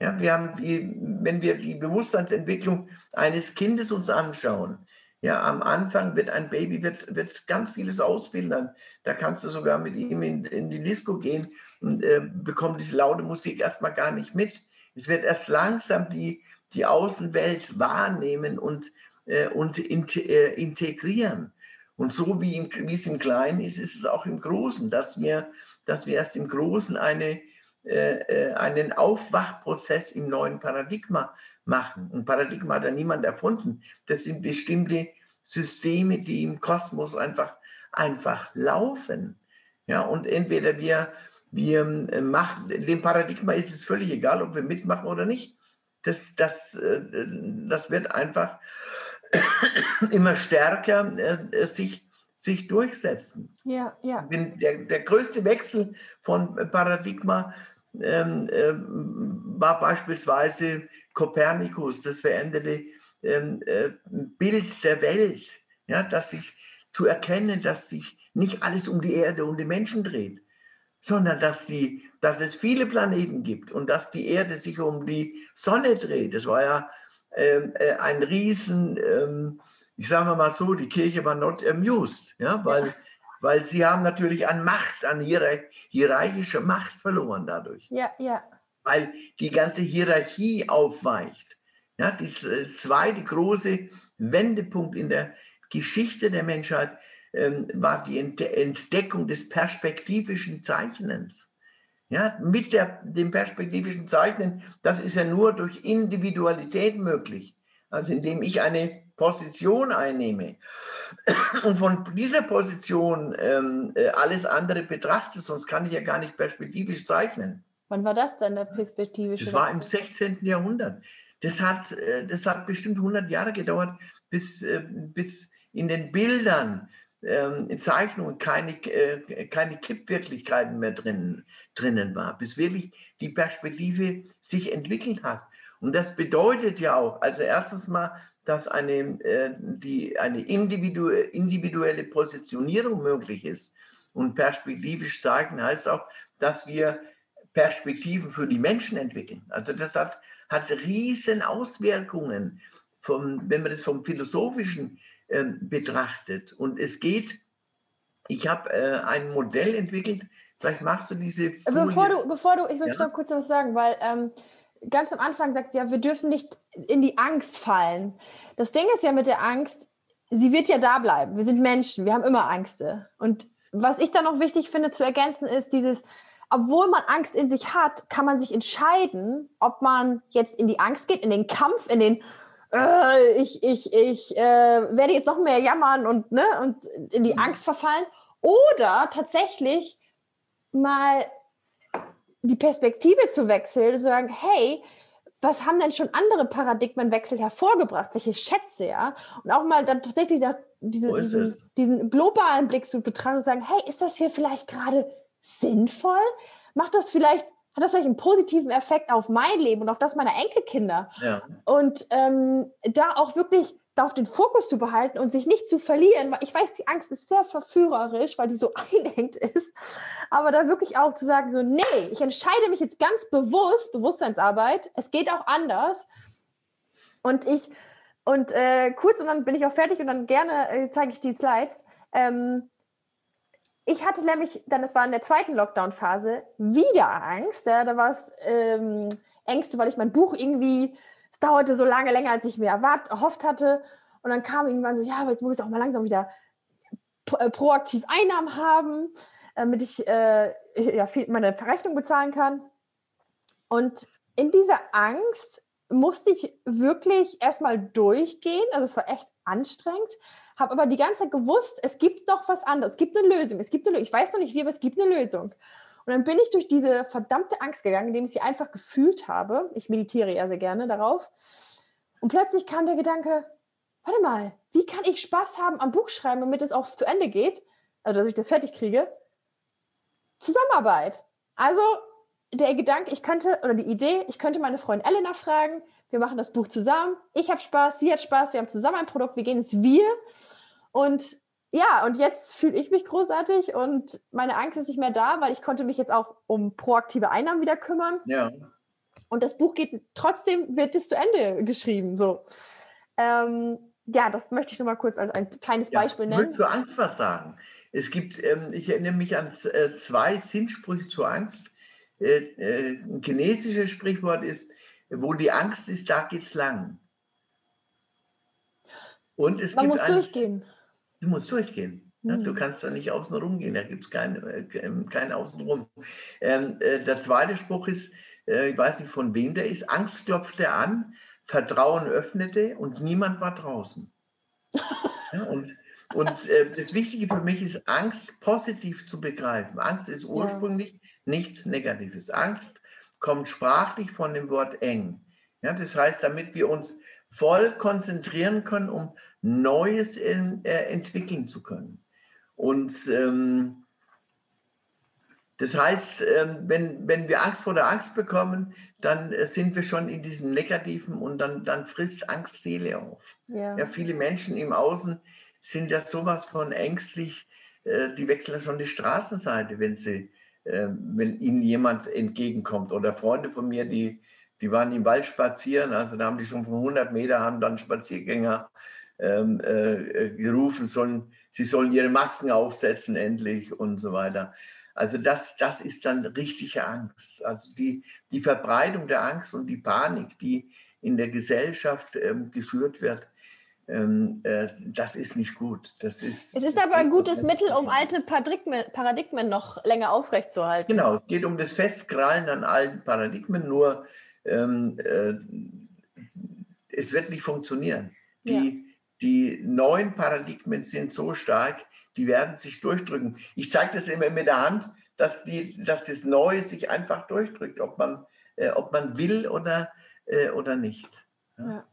Speaker 3: Ja, wir haben die, wenn wir die Bewusstseinsentwicklung eines Kindes uns anschauen, ja, am Anfang wird ein Baby wird, wird ganz vieles ausfiltern. Da kannst du sogar mit ihm in, in die Disco gehen und äh, bekommt diese laute Musik erstmal gar nicht mit. Es wird erst langsam die, die Außenwelt wahrnehmen und, äh, und in, äh, integrieren. Und so wie, im, wie es im Kleinen ist, ist es auch im Großen, dass wir, dass wir erst im Großen eine, äh, äh, einen Aufwachprozess im neuen Paradigma machen. Und Paradigma hat ja niemand erfunden. Das sind bestimmte Systeme, die im Kosmos einfach, einfach laufen. Ja, und entweder wir, wir äh, machen, dem Paradigma ist es völlig egal, ob wir mitmachen oder nicht. das, das, äh, das wird einfach immer stärker äh, sich, sich durchsetzen.
Speaker 1: Ja, ja.
Speaker 3: Der, der größte Wechsel von Paradigma ähm, äh, war beispielsweise Kopernikus, das veränderte ähm, äh, Bild der Welt, ja, dass sich zu erkennen, dass sich nicht alles um die Erde und die Menschen dreht, sondern dass, die, dass es viele Planeten gibt und dass die Erde sich um die Sonne dreht. Das war ja äh, ein Riesen, ähm, ich sage mal so, die Kirche war not amused, ja, weil, ja. weil sie haben natürlich an Macht, an hierarchischer Macht verloren dadurch.
Speaker 1: Ja, ja.
Speaker 3: Weil die ganze Hierarchie aufweicht. Ja, die zweite große Wendepunkt in der Geschichte der Menschheit ähm, war die Entdeckung des perspektivischen Zeichnens. Ja, mit der, dem perspektivischen Zeichnen, das ist ja nur durch Individualität möglich. Also indem ich eine Position einnehme und von dieser Position ähm, äh, alles andere betrachte, sonst kann ich ja gar nicht perspektivisch zeichnen.
Speaker 1: Wann war das dann, der perspektivische?
Speaker 3: Das war im 16. Jahrhundert. Das hat, äh, das hat bestimmt 100 Jahre gedauert, bis, äh, bis in den Bildern, ähm, Zeichnungen keine, äh, keine Kippwirklichkeiten mehr drin, drinnen war, bis wirklich die Perspektive sich entwickelt hat. Und das bedeutet ja auch, also erstens mal, dass eine, die, eine individuelle Positionierung möglich ist. Und perspektivisch zeigen heißt auch, dass wir Perspektiven für die Menschen entwickeln. Also das hat, hat riesen Auswirkungen, vom, wenn man das vom Philosophischen äh, betrachtet. Und es geht, ich habe äh, ein Modell entwickelt, vielleicht machst du diese
Speaker 1: Folie. Bevor du, bevor du, ich will ja? noch kurz was sagen, weil ähm, ganz am Anfang sagst du ja, wir dürfen nicht in die Angst fallen. Das Ding ist ja mit der Angst, sie wird ja da bleiben. Wir sind Menschen, wir haben immer Ängste. Und was ich da noch wichtig finde zu ergänzen, ist dieses, obwohl man Angst in sich hat, kann man sich entscheiden, ob man jetzt in die Angst geht, in den Kampf, in den äh, ich, ich, ich äh, werde jetzt noch mehr jammern und, ne, und in die mhm. Angst verfallen. Oder tatsächlich mal die Perspektive zu wechseln, zu sagen, hey, was haben denn schon andere Paradigmenwechsel hervorgebracht? Welche Schätze, ja? Und auch mal dann tatsächlich diese, diesen, diesen, globalen Blick zu betrachten und sagen, hey, ist das hier vielleicht gerade sinnvoll? Macht das vielleicht, hat das vielleicht einen positiven Effekt auf mein Leben und auf das meiner Enkelkinder? Ja. Und ähm, da auch wirklich darauf den Fokus zu behalten und sich nicht zu verlieren, weil ich weiß, die Angst ist sehr verführerisch, weil die so einengt ist, aber da wirklich auch zu sagen, so, nee, ich entscheide mich jetzt ganz bewusst, Bewusstseinsarbeit, es geht auch anders und ich, und äh, kurz und dann bin ich auch fertig und dann gerne äh, zeige ich die Slides, ähm, ich hatte nämlich, dann, das war in der zweiten Lockdown-Phase, wieder Angst. Ja, da war es ähm, Ängste, weil ich mein Buch irgendwie, es dauerte so lange länger, als ich mir erwartet, erhofft hatte. Und dann kam irgendwann so, ja, aber jetzt muss ich doch mal langsam wieder äh, proaktiv Einnahmen haben, damit ich äh, ja, meine Verrechnung bezahlen kann. Und in dieser Angst musste ich wirklich erstmal durchgehen. Also es war echt anstrengend, habe aber die ganze Zeit gewusst, es gibt noch was anderes, es gibt eine Lösung, es gibt eine Lösung. Ich weiß noch nicht wie, aber es gibt eine Lösung. Und dann bin ich durch diese verdammte Angst gegangen, indem ich sie einfach gefühlt habe. Ich meditiere ja sehr gerne darauf. Und plötzlich kam der Gedanke, warte mal, wie kann ich Spaß haben am Buch schreiben, damit es auch zu Ende geht? Also, dass ich das fertig kriege. Zusammenarbeit. Also, der Gedanke, ich könnte, oder die Idee, ich könnte meine Freundin Elena fragen, wir machen das Buch zusammen. Ich habe Spaß, sie hat Spaß, wir haben zusammen ein Produkt, wir gehen ins Wir. Und ja, und jetzt fühle ich mich großartig und meine Angst ist nicht mehr da, weil ich konnte mich jetzt auch um proaktive Einnahmen wieder kümmern.
Speaker 3: Ja.
Speaker 1: Und das Buch geht trotzdem, wird es zu Ende geschrieben. So. Ähm, ja, das möchte ich nur mal kurz als ein kleines ja, Beispiel nennen. Ich
Speaker 3: würde zur Angst was sagen. Es gibt, ähm, ich erinnere mich an äh, zwei Sinnsprüche zur Angst. Äh, äh, ein chinesisches Sprichwort ist, wo die Angst ist, da geht's lang.
Speaker 1: Und es Man muss ein, durchgehen.
Speaker 3: Du musst durchgehen. Ja, du hm. kannst da nicht außen rum gehen, da gibt es kein, äh, kein Außenrum. Ähm, äh, der zweite Spruch ist, äh, ich weiß nicht von wem der ist, Angst klopfte an, Vertrauen öffnete und niemand war draußen. ja, und und äh, das Wichtige für mich ist, Angst positiv zu begreifen. Angst ist ursprünglich ja. nichts Negatives. Angst kommt sprachlich von dem Wort eng. Ja, das heißt, damit wir uns voll konzentrieren können, um Neues in, äh, entwickeln zu können. Und ähm, das heißt, ähm, wenn, wenn wir Angst vor der Angst bekommen, dann äh, sind wir schon in diesem Negativen und dann, dann frisst Angst Seele auf. Ja. ja viele Menschen im Außen sind ja sowas von ängstlich, äh, die wechseln schon die Straßenseite, wenn sie, äh, wenn ihnen jemand entgegenkommt. Oder Freunde von mir, die, die waren im Wald spazieren, also da haben die schon von 100 Meter haben dann Spaziergänger ähm, äh, gerufen, sollen, sie sollen ihre Masken aufsetzen endlich und so weiter. Also das, das ist dann richtige Angst. Also die, die Verbreitung der Angst und die Panik, die in der Gesellschaft ähm, geschürt wird, äh, das ist nicht gut. Das ist,
Speaker 1: es ist aber ein gutes Mittel, um alte Paradigmen, Paradigmen noch länger aufrechtzuerhalten.
Speaker 3: Genau, es geht um das Festkrallen an alten Paradigmen, nur ähm, äh, es wird nicht funktionieren. Die, ja. die neuen Paradigmen sind so stark, die werden sich durchdrücken. Ich zeige das immer mit der Hand, dass, die, dass das Neue sich einfach durchdrückt, ob man, äh, ob man will oder, äh, oder nicht. Ja. Ja.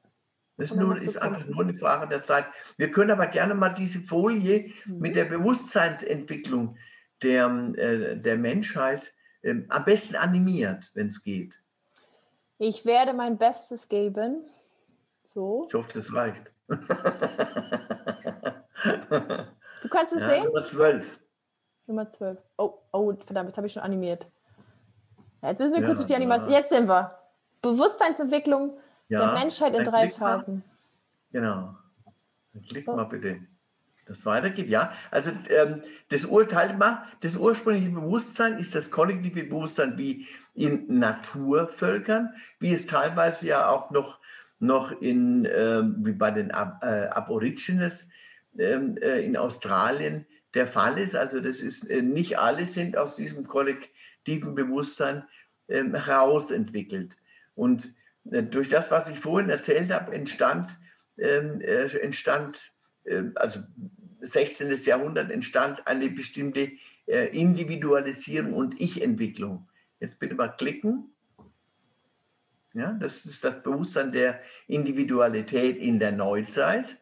Speaker 3: Das nur, ist einfach nur eine Frage der Zeit. Wir können aber gerne mal diese Folie mhm. mit der Bewusstseinsentwicklung der, äh, der Menschheit äh, am besten animiert, wenn es geht.
Speaker 1: Ich werde mein Bestes geben. So.
Speaker 3: Ich hoffe, das reicht. du
Speaker 1: kannst es ja, sehen?
Speaker 3: Nummer 12.
Speaker 1: Nummer 12. Oh, oh verdammt, das habe ich schon animiert. Ja, jetzt müssen wir ja, kurz durch die Animation. Jetzt sind wir. Bewusstseinsentwicklung ja, der Menschheit in drei Phasen. Mal,
Speaker 3: genau. Dann klick oh. mal bitte. Das weitergeht, ja. Also ähm, das Urteil mal, das ursprüngliche Bewusstsein ist das kollektive Bewusstsein wie in Naturvölkern, wie es teilweise ja auch noch, noch in, ähm, wie bei den Ab, äh, Aborigines ähm, äh, in Australien der Fall ist. Also das ist, äh, nicht alle sind aus diesem kollektiven Bewusstsein ähm, herausentwickelt. Und durch das, was ich vorhin erzählt habe, entstand, ähm, äh, entstand äh, also 16. Jahrhundert entstand eine bestimmte äh, Individualisierung und Ich-Entwicklung. Jetzt bitte mal klicken. Ja, das ist das Bewusstsein der Individualität in der Neuzeit.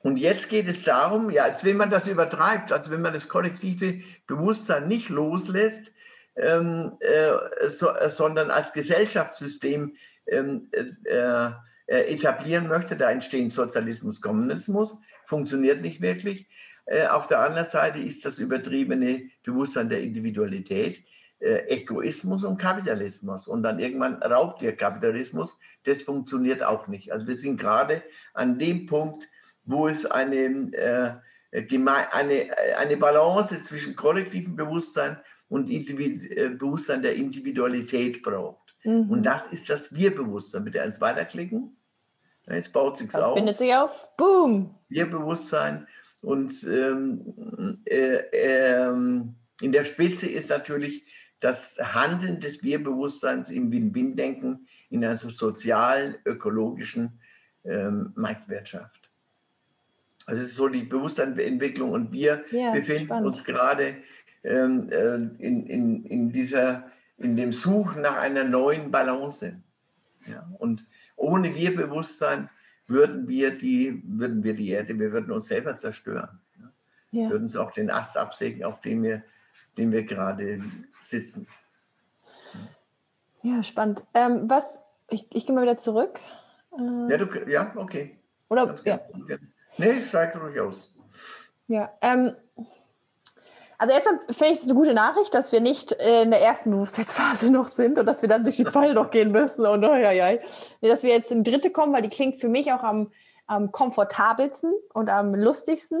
Speaker 3: Und jetzt geht es darum, ja, als wenn man das übertreibt, also wenn man das kollektive Bewusstsein nicht loslässt, ähm, äh, so, äh, sondern als Gesellschaftssystem ähm, äh, äh, etablieren möchte. Da entstehen Sozialismus, Kommunismus, funktioniert nicht wirklich. Äh, auf der anderen Seite ist das übertriebene Bewusstsein der Individualität äh, Egoismus und Kapitalismus. Und dann irgendwann raubt der Kapitalismus. Das funktioniert auch nicht. Also wir sind gerade an dem Punkt, wo es eine, eine, eine Balance zwischen kollektivem Bewusstsein und äh, Bewusstsein der Individualität braucht. Mhm. Und das ist das Wir-Bewusstsein. Bitte eins weiterklicken. Jetzt baut sich auf.
Speaker 1: Bindet sich auf. Boom.
Speaker 3: Wir-Bewusstsein. Und ähm, äh, äh, in der Spitze ist natürlich das Handeln des Wir-Bewusstseins im Win-Win-Denken in einer sozialen, ökologischen ähm, Marktwirtschaft. Also es ist so die Bewusstseinsentwicklung und wir ja, befinden spannend. uns gerade ähm, äh, in, in, in, dieser, in dem Suchen nach einer neuen Balance. Ja, und ohne Wir-Bewusstsein würden wir, die, würden wir die Erde, wir würden uns selber zerstören. Ja. Würden uns auch den Ast absägen, auf dem wir, dem wir gerade sitzen.
Speaker 1: Ja, spannend. Ähm, was, ich, ich gehe mal wieder zurück.
Speaker 3: Äh, ja, du, ja, okay.
Speaker 1: Oder, ja.
Speaker 3: Nee, steig ruhig aus.
Speaker 1: Ja, ähm, also erstmal finde ich es eine gute Nachricht, dass wir nicht in der ersten Berufszeitsphase noch sind und dass wir dann durch die zweite noch gehen müssen und oh, ja, ja. Nee, dass wir jetzt in die dritte kommen, weil die klingt für mich auch am, am komfortabelsten und am lustigsten.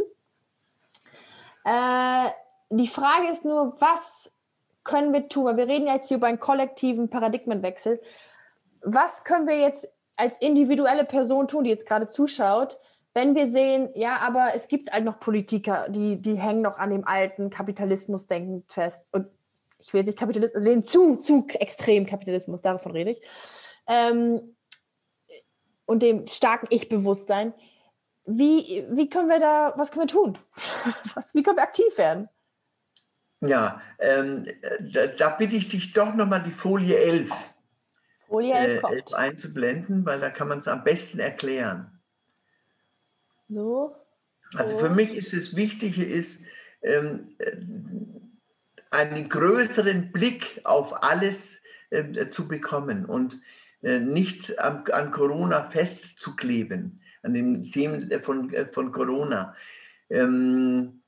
Speaker 1: Äh, die Frage ist nur, was können wir tun? Weil wir reden jetzt hier über einen kollektiven Paradigmenwechsel. Was können wir jetzt als individuelle Person tun, die jetzt gerade zuschaut, wenn wir sehen, ja, aber es gibt halt noch Politiker, die, die hängen noch an dem alten Kapitalismusdenken fest. Und ich will nicht Kapitalismus, also den zu, zu extremen Kapitalismus, davon rede ich. Ähm, und dem starken Ich-Bewusstsein. Wie, wie können wir da, was können wir tun? was, wie können wir aktiv werden?
Speaker 3: Ja, ähm, da, da, bitte ich dich doch nochmal die Folie 11. Folie 11, äh, 11 einzublenden, weil da kann man es am besten erklären.
Speaker 1: So.
Speaker 3: Also für mich ist das Wichtige ist, ähm, äh, einen größeren Blick auf alles äh, zu bekommen und äh, nicht an, an, Corona festzukleben, an den Themen von, äh, von Corona. Ähm,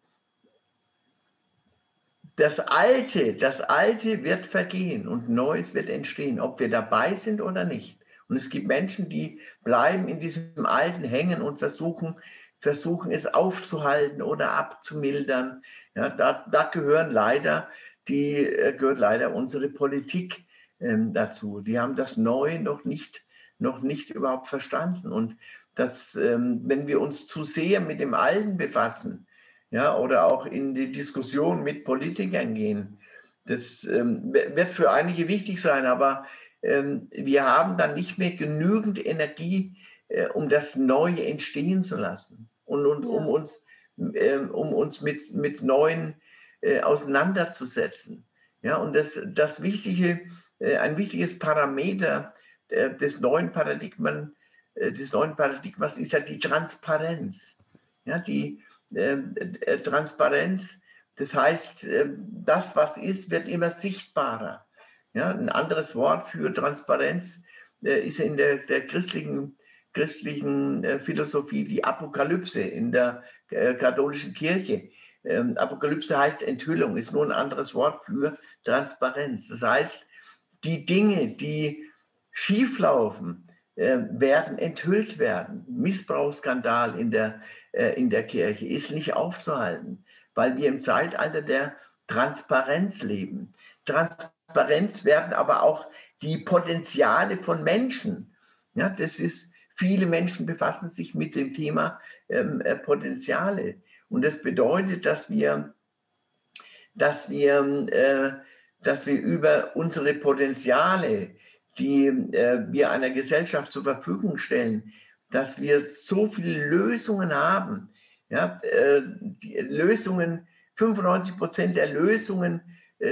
Speaker 3: das Alte, das Alte wird vergehen und Neues wird entstehen, ob wir dabei sind oder nicht. Und es gibt Menschen, die bleiben in diesem Alten hängen und versuchen, versuchen es aufzuhalten oder abzumildern. Ja, da, da gehören leider die äh, gehört leider unsere Politik ähm, dazu. Die haben das Neue noch nicht, noch nicht überhaupt verstanden. Und das, ähm, wenn wir uns zu sehr mit dem Alten befassen, ja, oder auch in die Diskussion mit Politikern gehen, das ähm, wird für einige wichtig sein, aber wir haben dann nicht mehr genügend Energie, äh, um das Neue entstehen zu lassen und, und ja. um uns, äh, um uns mit, mit neuen äh, auseinanderzusetzen. Ja, und das, das Wichtige, äh, ein wichtiges Parameter des neuen Paradigmen, äh, des neuen Paradigmas ist ja die Transparenz. Ja, die ähm, äh, Transparenz, das heißt, das, was ist, wird immer sichtbarer. Ja, ein anderes Wort für Transparenz ist in der, der christlichen christlichen Philosophie die Apokalypse in der katholischen Kirche. Ähm, Apokalypse heißt Enthüllung, ist nur ein anderes Wort für Transparenz. Das heißt, die Dinge, die schieflaufen, äh, werden enthüllt werden. Missbrauchsskandal in der, äh, in der Kirche ist nicht aufzuhalten, weil wir im Zeitalter der Transparenz leben. Transparent werden aber auch die Potenziale von Menschen. Ja, das ist, viele Menschen befassen sich mit dem Thema ähm, äh, Potenziale. Und das bedeutet, dass wir, dass wir, äh, dass wir über unsere Potenziale, die äh, wir einer Gesellschaft zur Verfügung stellen, dass wir so viele Lösungen haben. Ja, äh, Lösungen, 95 Prozent der Lösungen,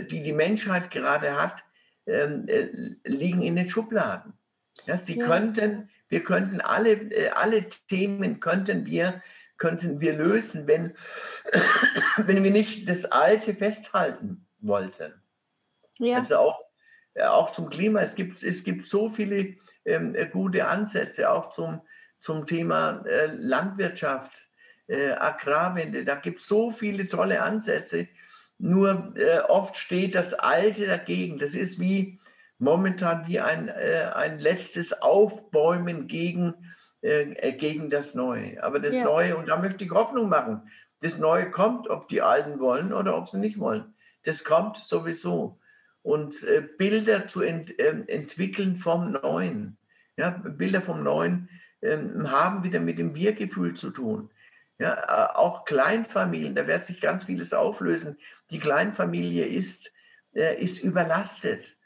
Speaker 3: die die Menschheit gerade hat, ähm, äh, liegen in den Schubladen. Ja, sie ja. könnten, wir könnten alle, äh, alle Themen könnten wir könnten wir lösen, wenn, wenn wir nicht das Alte festhalten wollten. Ja. Also auch, auch zum Klima. Es gibt, es gibt so viele ähm, gute Ansätze, auch zum, zum Thema äh, Landwirtschaft, äh, Agrarwende. Da gibt es so viele tolle Ansätze. Nur äh, oft steht das Alte dagegen. Das ist wie momentan wie ein, äh, ein letztes Aufbäumen gegen äh, äh, gegen das Neue. Aber das ja. Neue, und da möchte ich Hoffnung machen, das Neue kommt, ob die Alten wollen oder ob sie nicht wollen. Das kommt sowieso. Und äh, Bilder zu ent, äh, entwickeln vom Neuen. Ja, Bilder vom Neuen ähm, haben wieder mit dem Wir-Gefühl zu tun. Ja, äh, auch Kleinfamilien, da wird sich ganz vieles auflösen. Die Kleinfamilie ist, äh, ist überlastet.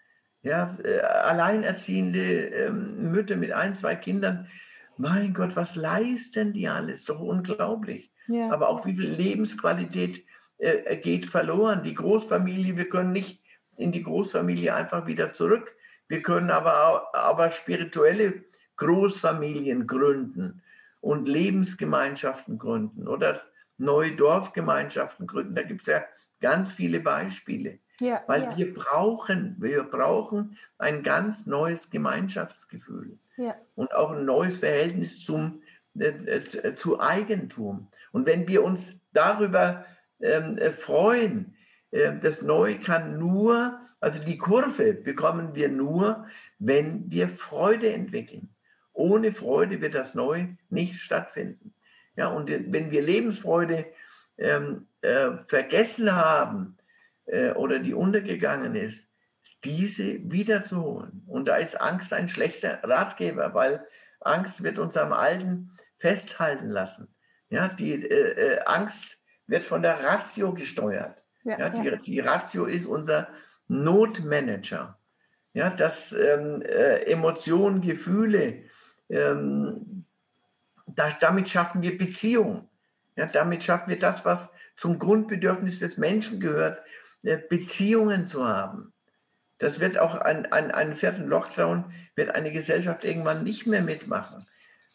Speaker 3: Ja, alleinerziehende ähm, Mütter mit ein, zwei Kindern, mein Gott, was leisten die alles? Doch unglaublich. Ja. Aber auch wie viel Lebensqualität äh, geht verloren. Die Großfamilie, wir können nicht in die Großfamilie einfach wieder zurück. Wir können aber, aber spirituelle Großfamilien gründen und Lebensgemeinschaften gründen oder neue Dorfgemeinschaften gründen. Da gibt es ja ganz viele Beispiele. Ja, Weil ja. wir brauchen, wir brauchen ein ganz neues Gemeinschaftsgefühl ja. und auch ein neues Verhältnis zum, äh, äh, zu Eigentum. Und wenn wir uns darüber ähm, äh, freuen, äh, das Neue kann nur, also die Kurve bekommen wir nur, wenn wir Freude entwickeln. Ohne Freude wird das Neue nicht stattfinden. Ja, und wenn wir Lebensfreude ähm, äh, vergessen haben äh, oder die untergegangen ist, diese wiederzuholen. Und da ist Angst ein schlechter Ratgeber, weil Angst wird uns am Alten festhalten lassen. Ja, die äh, äh, Angst wird von der Ratio gesteuert. Ja, ja, die, die Ratio ist unser Notmanager. Ja, dass ähm, äh, Emotionen, Gefühle, ähm, da, damit schaffen wir Beziehung. Ja, damit schaffen wir das, was zum Grundbedürfnis des Menschen gehört, äh, Beziehungen zu haben. Das wird auch ein, ein, einen vierten Lockdown, wird eine Gesellschaft irgendwann nicht mehr mitmachen,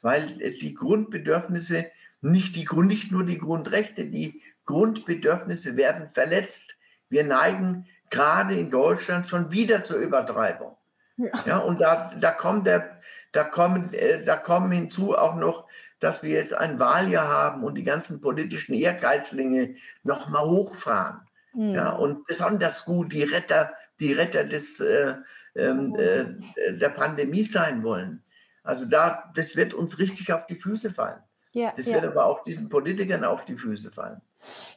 Speaker 3: weil die Grundbedürfnisse, nicht, die, nicht nur die Grundrechte, die Grundbedürfnisse werden verletzt. Wir neigen gerade in Deutschland schon wieder zur Übertreibung. Ja, ja und da, da, kommt der, da, kommen, äh, da kommen hinzu auch noch, dass wir jetzt ein Wahljahr haben und die ganzen politischen Ehrgeizlinge nochmal hochfahren. Mhm. Ja, und besonders gut die Retter, die Retter des, äh, ähm, äh, der Pandemie sein wollen. Also da, das wird uns richtig auf die Füße fallen. Ja, das ja. wird aber auch diesen Politikern auf die Füße fallen.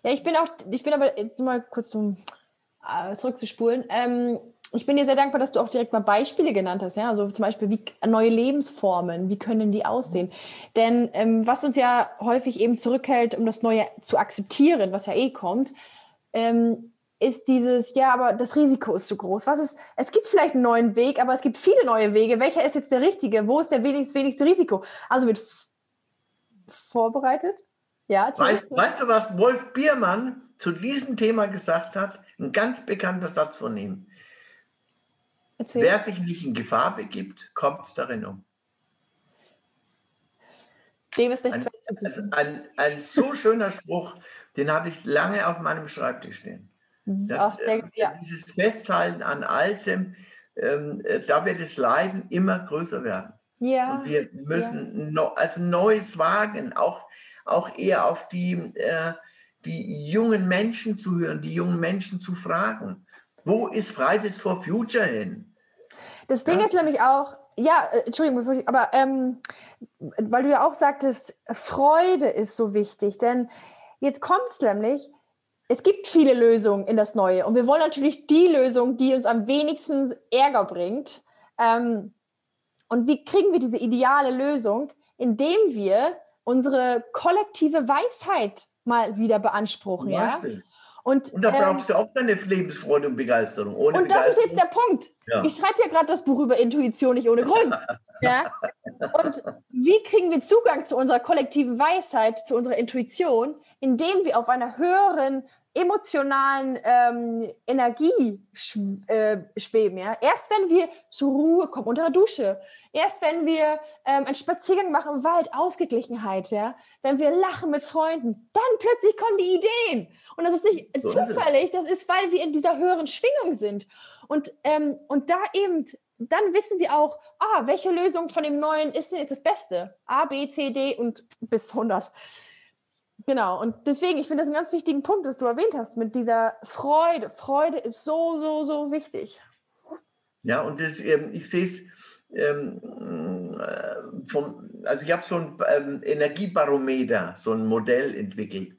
Speaker 1: Ja, ich bin auch, ich bin aber jetzt mal kurz zum äh, zurückzuspulen. Ähm, ich bin dir sehr dankbar, dass du auch direkt mal Beispiele genannt hast. Ja? Also zum Beispiel wie neue Lebensformen, wie können die aussehen? Denn ähm, was uns ja häufig eben zurückhält, um das Neue zu akzeptieren, was ja eh kommt, ähm, ist dieses, ja, aber das Risiko ist zu groß. Was ist, es gibt vielleicht einen neuen Weg, aber es gibt viele neue Wege. Welcher ist jetzt der richtige? Wo ist der wenigst, wenigste Risiko? Also wird vorbereitet. Ja,
Speaker 3: weißt, weißt du, was Wolf Biermann zu diesem Thema gesagt hat? Ein ganz bekannter Satz von ihm. Erzähl. Wer sich nicht in Gefahr begibt, kommt darin um. Dem ist nichts ein, ein, ein, so schöner Spruch, den hatte ich lange auf meinem Schreibtisch stehen. Da, der, äh, ja. Dieses Festhalten an Altem, ähm, äh, da wird das Leiden immer größer werden. Ja. Und wir müssen ja. no, als Neues wagen, auch, auch eher auf die, äh, die jungen Menschen zu hören, die jungen Menschen zu fragen. Wo ist Fridays for Future hin?
Speaker 1: Das Ding ja. ist nämlich auch, ja, äh, Entschuldigung, aber ähm, weil du ja auch sagtest, Freude ist so wichtig, denn jetzt kommt es nämlich, es gibt viele Lösungen in das Neue und wir wollen natürlich die Lösung, die uns am wenigsten Ärger bringt. Ähm, und wie kriegen wir diese ideale Lösung? Indem wir unsere kollektive Weisheit mal wieder beanspruchen. Ja?
Speaker 3: Und, und da brauchst ähm, du auch deine Lebensfreude und Begeisterung.
Speaker 1: Ohne und das ist jetzt der Punkt. Ja. Ich schreibe ja gerade das Buch über Intuition nicht ohne Grund. ja? Und wie kriegen wir Zugang zu unserer kollektiven Weisheit, zu unserer Intuition, indem wir auf einer höheren emotionalen ähm, Energie äh, schweben. Ja? Erst wenn wir zur Ruhe kommen, unter der Dusche, erst wenn wir ähm, einen Spaziergang machen im Wald, Ausgeglichenheit, ja? wenn wir lachen mit Freunden, dann plötzlich kommen die Ideen. Und das ist nicht so zufällig, ist das ist, weil wir in dieser höheren Schwingung sind. Und, ähm, und da eben, dann wissen wir auch, ah, welche Lösung von dem Neuen ist denn jetzt das Beste? A, B, C, D und bis 100. Genau, und deswegen, ich finde das einen ganz wichtigen Punkt, was du erwähnt hast, mit dieser Freude. Freude ist so, so, so wichtig.
Speaker 3: Ja, und das, ähm, ich sehe es ähm, äh, also ich habe so ein ähm, Energiebarometer, so ein Modell entwickelt.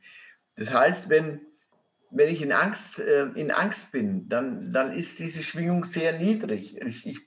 Speaker 3: Das heißt, wenn, wenn ich in Angst, äh, in Angst bin, dann, dann ist diese Schwingung sehr niedrig. Ich, ich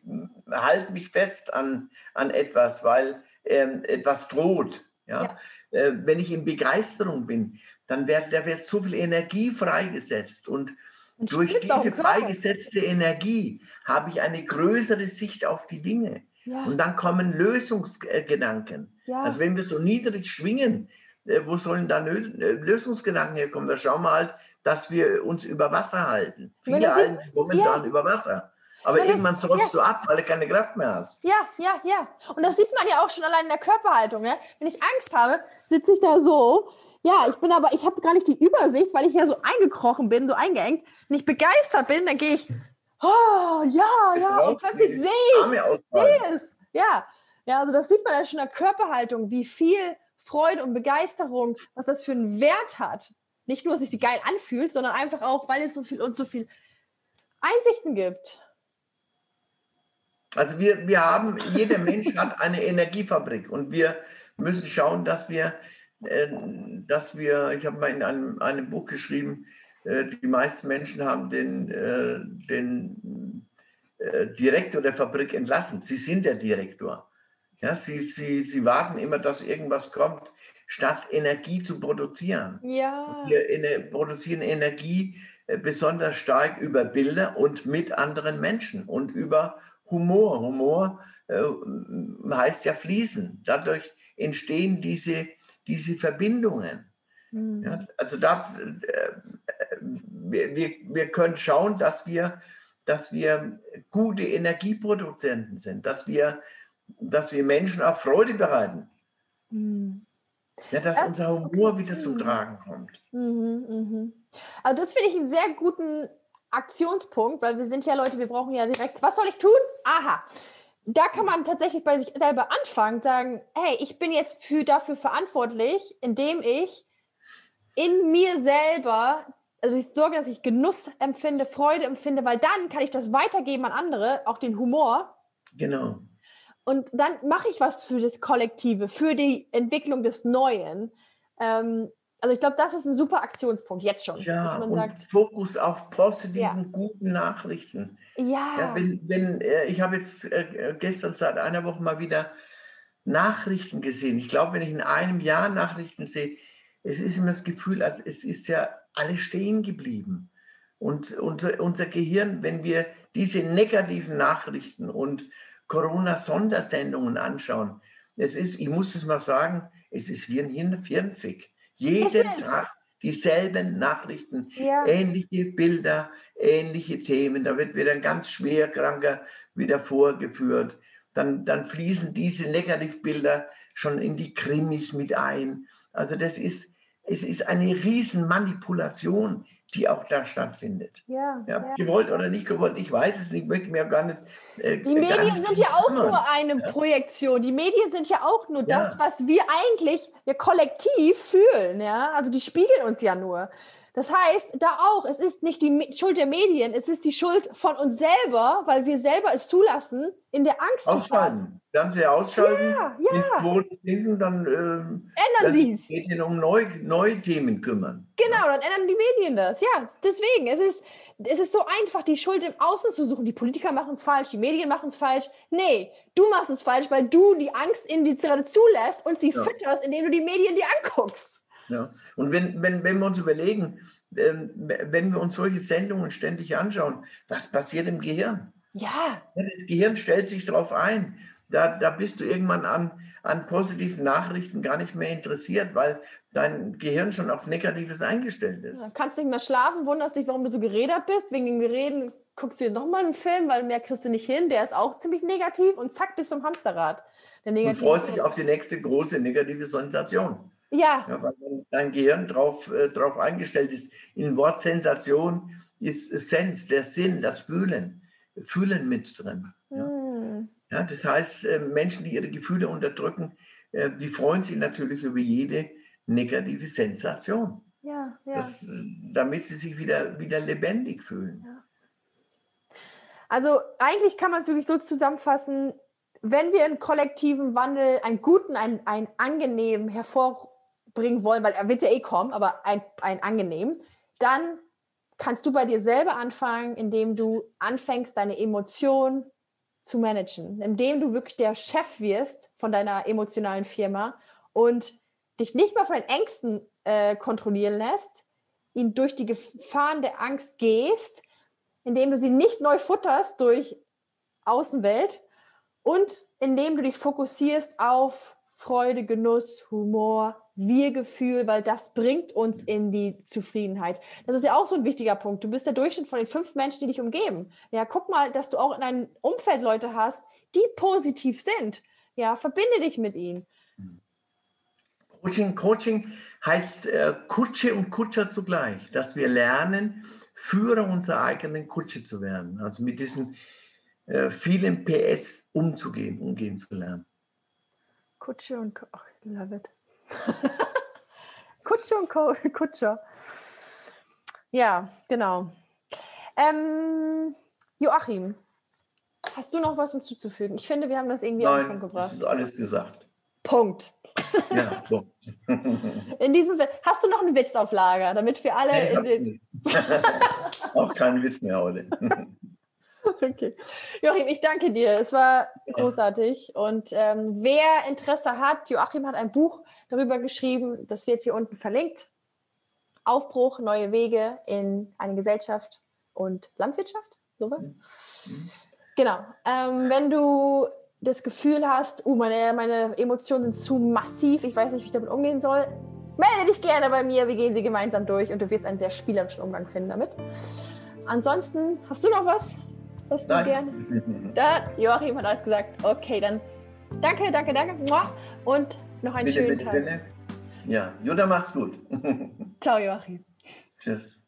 Speaker 3: halte mich fest an, an etwas, weil ähm, etwas droht. Ja? ja. Äh, wenn ich in Begeisterung bin, dann wird, da wird so viel Energie freigesetzt und, und durch diese freigesetzte Energie habe ich eine größere Sicht auf die Dinge. Ja. Und dann kommen Lösungsgedanken. Ja. Also wenn wir so niedrig schwingen, äh, wo sollen dann äh, Lösungsgedanken herkommen? Da schauen wir halt, dass wir uns über Wasser halten. Viele halten sich momentan ja. über Wasser. Aber das, irgendwann säufst ja. du ab, weil du keine Kraft mehr hast.
Speaker 1: Ja, ja, ja. Und das sieht man ja auch schon allein in der Körperhaltung. Ne? Wenn ich Angst habe, sitze ich da so. Ja, ich bin aber, ich habe gar nicht die Übersicht, weil ich ja so eingekrochen bin, so eingeengt. Wenn ich begeistert bin, dann gehe ich, oh, ja, ich ja, und plötzlich sehe ich, sehe es. Ja. ja, also das sieht man ja schon in der Körperhaltung, wie viel Freude und Begeisterung, was das für einen Wert hat. Nicht nur, dass es sich geil anfühlt, sondern einfach auch, weil es so viel und so viel Einsichten gibt.
Speaker 3: Also wir, wir haben, jeder Mensch hat eine Energiefabrik und wir müssen schauen, dass wir, äh, dass wir, ich habe mal in einem, einem Buch geschrieben, äh, die meisten Menschen haben den, äh, den äh, Direktor der Fabrik entlassen. Sie sind der Direktor. Ja, sie, sie, sie warten immer, dass irgendwas kommt, statt Energie zu produzieren. Ja. Wir in, produzieren Energie äh, besonders stark über Bilder und mit anderen Menschen und über Humor. Humor äh, heißt ja fließen. Dadurch entstehen diese, diese Verbindungen. Mhm. Ja, also da, äh, wir, wir können schauen, dass wir, dass wir gute Energieproduzenten sind, dass wir, dass wir Menschen auch Freude bereiten. Mhm. Ja, dass unser Humor wieder zum Tragen kommt.
Speaker 1: Mhm, mhm. Also das finde ich einen sehr guten Aktionspunkt, weil wir sind ja Leute, wir brauchen ja direkt, was soll ich tun? Aha. Da kann man tatsächlich bei sich selber anfangen, sagen, hey, ich bin jetzt für, dafür verantwortlich, indem ich in mir selber, also ich sorge, dass ich Genuss empfinde, Freude empfinde, weil dann kann ich das weitergeben an andere, auch den Humor.
Speaker 3: Genau.
Speaker 1: Und dann mache ich was für das Kollektive, für die Entwicklung des Neuen. Ähm, also ich glaube, das ist ein super Aktionspunkt jetzt schon.
Speaker 3: Ja, und sagt, Fokus auf positiven, ja. guten Nachrichten.
Speaker 1: Ja.
Speaker 3: ja wenn, wenn, äh, ich habe jetzt äh, gestern seit einer Woche mal wieder Nachrichten gesehen. Ich glaube, wenn ich in einem Jahr Nachrichten sehe, es ist immer das Gefühl, als es ist ja alles stehen geblieben. Und unser, unser Gehirn, wenn wir diese negativen Nachrichten und Corona-Sondersendungen anschauen. Es ist, ich muss es mal sagen, es ist wie ein Hirnfick. Jeden Tag dieselben Nachrichten, ja. ähnliche Bilder, ähnliche Themen. Da wird wieder ein ganz Schwerkranker wieder vorgeführt. Dann, dann fließen diese Negativbilder schon in die Krimis mit ein. Also das ist, es ist eine Riesenmanipulation die auch da stattfindet.
Speaker 1: Ja,
Speaker 3: ja, ja, Gewollt oder nicht gewollt, ich weiß es nicht, ich möchte mir gar nicht.
Speaker 1: Äh, die Medien nicht sind ja auch nur eine ja. Projektion. Die Medien sind ja auch nur das, was wir eigentlich ja kollektiv fühlen. Ja? Also die spiegeln uns ja nur. Das heißt, da auch, es ist nicht die Schuld der Medien, es ist die Schuld von uns selber, weil wir selber es zulassen, in der Angst
Speaker 3: ausschalten. zu Ausschalten. Ganze ausschalten,
Speaker 1: ja, ja.
Speaker 3: Denken, dann ähm,
Speaker 1: ändern sie es.
Speaker 3: Medien um neue, neue Themen kümmern.
Speaker 1: Genau, dann ändern die Medien das. Ja, deswegen, es ist, es ist so einfach, die Schuld im Außen zu suchen. Die Politiker machen es falsch, die Medien machen es falsch. Nee, du machst es falsch, weil du die Angst in die gerade zulässt und sie ja. fütterst, indem du die Medien dir anguckst.
Speaker 3: Ja. Und wenn, wenn, wenn wir uns überlegen, ähm, wenn wir uns solche Sendungen ständig anschauen, was passiert im Gehirn?
Speaker 1: Ja.
Speaker 3: Das Gehirn stellt sich darauf ein. Da, da bist du irgendwann an, an positiven Nachrichten gar nicht mehr interessiert, weil dein Gehirn schon auf Negatives eingestellt ist.
Speaker 1: Du kannst nicht mehr schlafen, wunderst dich, warum du so geredet bist. Wegen dem Gereden guckst du dir nochmal einen Film, weil mehr kriegst du nicht hin. Der ist auch ziemlich negativ und zack, bist du im Hamsterrad.
Speaker 3: Der und freust dich auf die nächste große negative Sensation.
Speaker 1: Ja.
Speaker 3: ja weil dein Gehirn darauf äh, drauf eingestellt ist. In Wort Sensation ist Sens, der Sinn, das Fühlen. Fühlen mit drin. Ja. Mm. ja das heißt, äh, Menschen, die ihre Gefühle unterdrücken, äh, die freuen sich natürlich über jede negative Sensation.
Speaker 1: Ja, ja.
Speaker 3: Das, damit sie sich wieder, wieder lebendig fühlen. Ja.
Speaker 1: Also eigentlich kann man es wirklich so zusammenfassen, wenn wir einen kollektiven Wandel, einen guten, einen, einen angenehmen hervor, bringen wollen, weil er wird ja eh kommen, aber ein, ein angenehm, dann kannst du bei dir selber anfangen, indem du anfängst, deine Emotionen zu managen, indem du wirklich der Chef wirst von deiner emotionalen Firma und dich nicht mehr von den Ängsten äh, kontrollieren lässt, ihn durch die Gefahren der Angst gehst, indem du sie nicht neu futterst durch Außenwelt und indem du dich fokussierst auf Freude, Genuss, Humor, wir-Gefühl, weil das bringt uns in die Zufriedenheit. Das ist ja auch so ein wichtiger Punkt. Du bist der Durchschnitt von den fünf Menschen, die dich umgeben. Ja, guck mal, dass du auch in deinem Umfeld Leute hast, die positiv sind. Ja, verbinde dich mit ihnen.
Speaker 3: Coaching, Coaching heißt äh, Kutsche und Kutscher zugleich, dass wir lernen, Führer unserer eigenen Kutsche zu werden. Also mit diesen äh, vielen PS umzugehen, umgehen zu lernen.
Speaker 1: Kutsche und Ach, love it. Kutsche und Co Kutscher. Ja, genau. Ähm, Joachim, hast du noch was hinzuzufügen? Ich finde, wir haben das irgendwie
Speaker 3: Nein, Anfang gebracht. Das ist alles gesagt.
Speaker 1: Punkt.
Speaker 3: Ja, Punkt.
Speaker 1: In diesem hast du noch einen Witz auf Lager, damit wir alle den.
Speaker 3: Auch keinen Witz mehr heute.
Speaker 1: Okay. Joachim, ich danke dir. Es war großartig. Und ähm, wer Interesse hat, Joachim hat ein Buch darüber geschrieben, das wird hier unten verlinkt. Aufbruch, neue Wege in eine Gesellschaft und Landwirtschaft, sowas. Mhm. Genau. Ähm, wenn du das Gefühl hast, uh, meine, meine Emotionen sind zu massiv, ich weiß nicht, wie ich damit umgehen soll, melde dich gerne bei mir. Wir gehen sie gemeinsam durch und du wirst einen sehr spielerischen Umgang finden damit. Ansonsten, hast du noch was? Was du gerne. Da, Joachim hat alles gesagt. Okay, dann danke, danke, danke. Und noch einen
Speaker 3: bitte,
Speaker 1: schönen
Speaker 3: bitte,
Speaker 1: Tag.
Speaker 3: Bitte. Ja, Juda, mach's gut.
Speaker 1: Ciao, Joachim.
Speaker 3: Tschüss.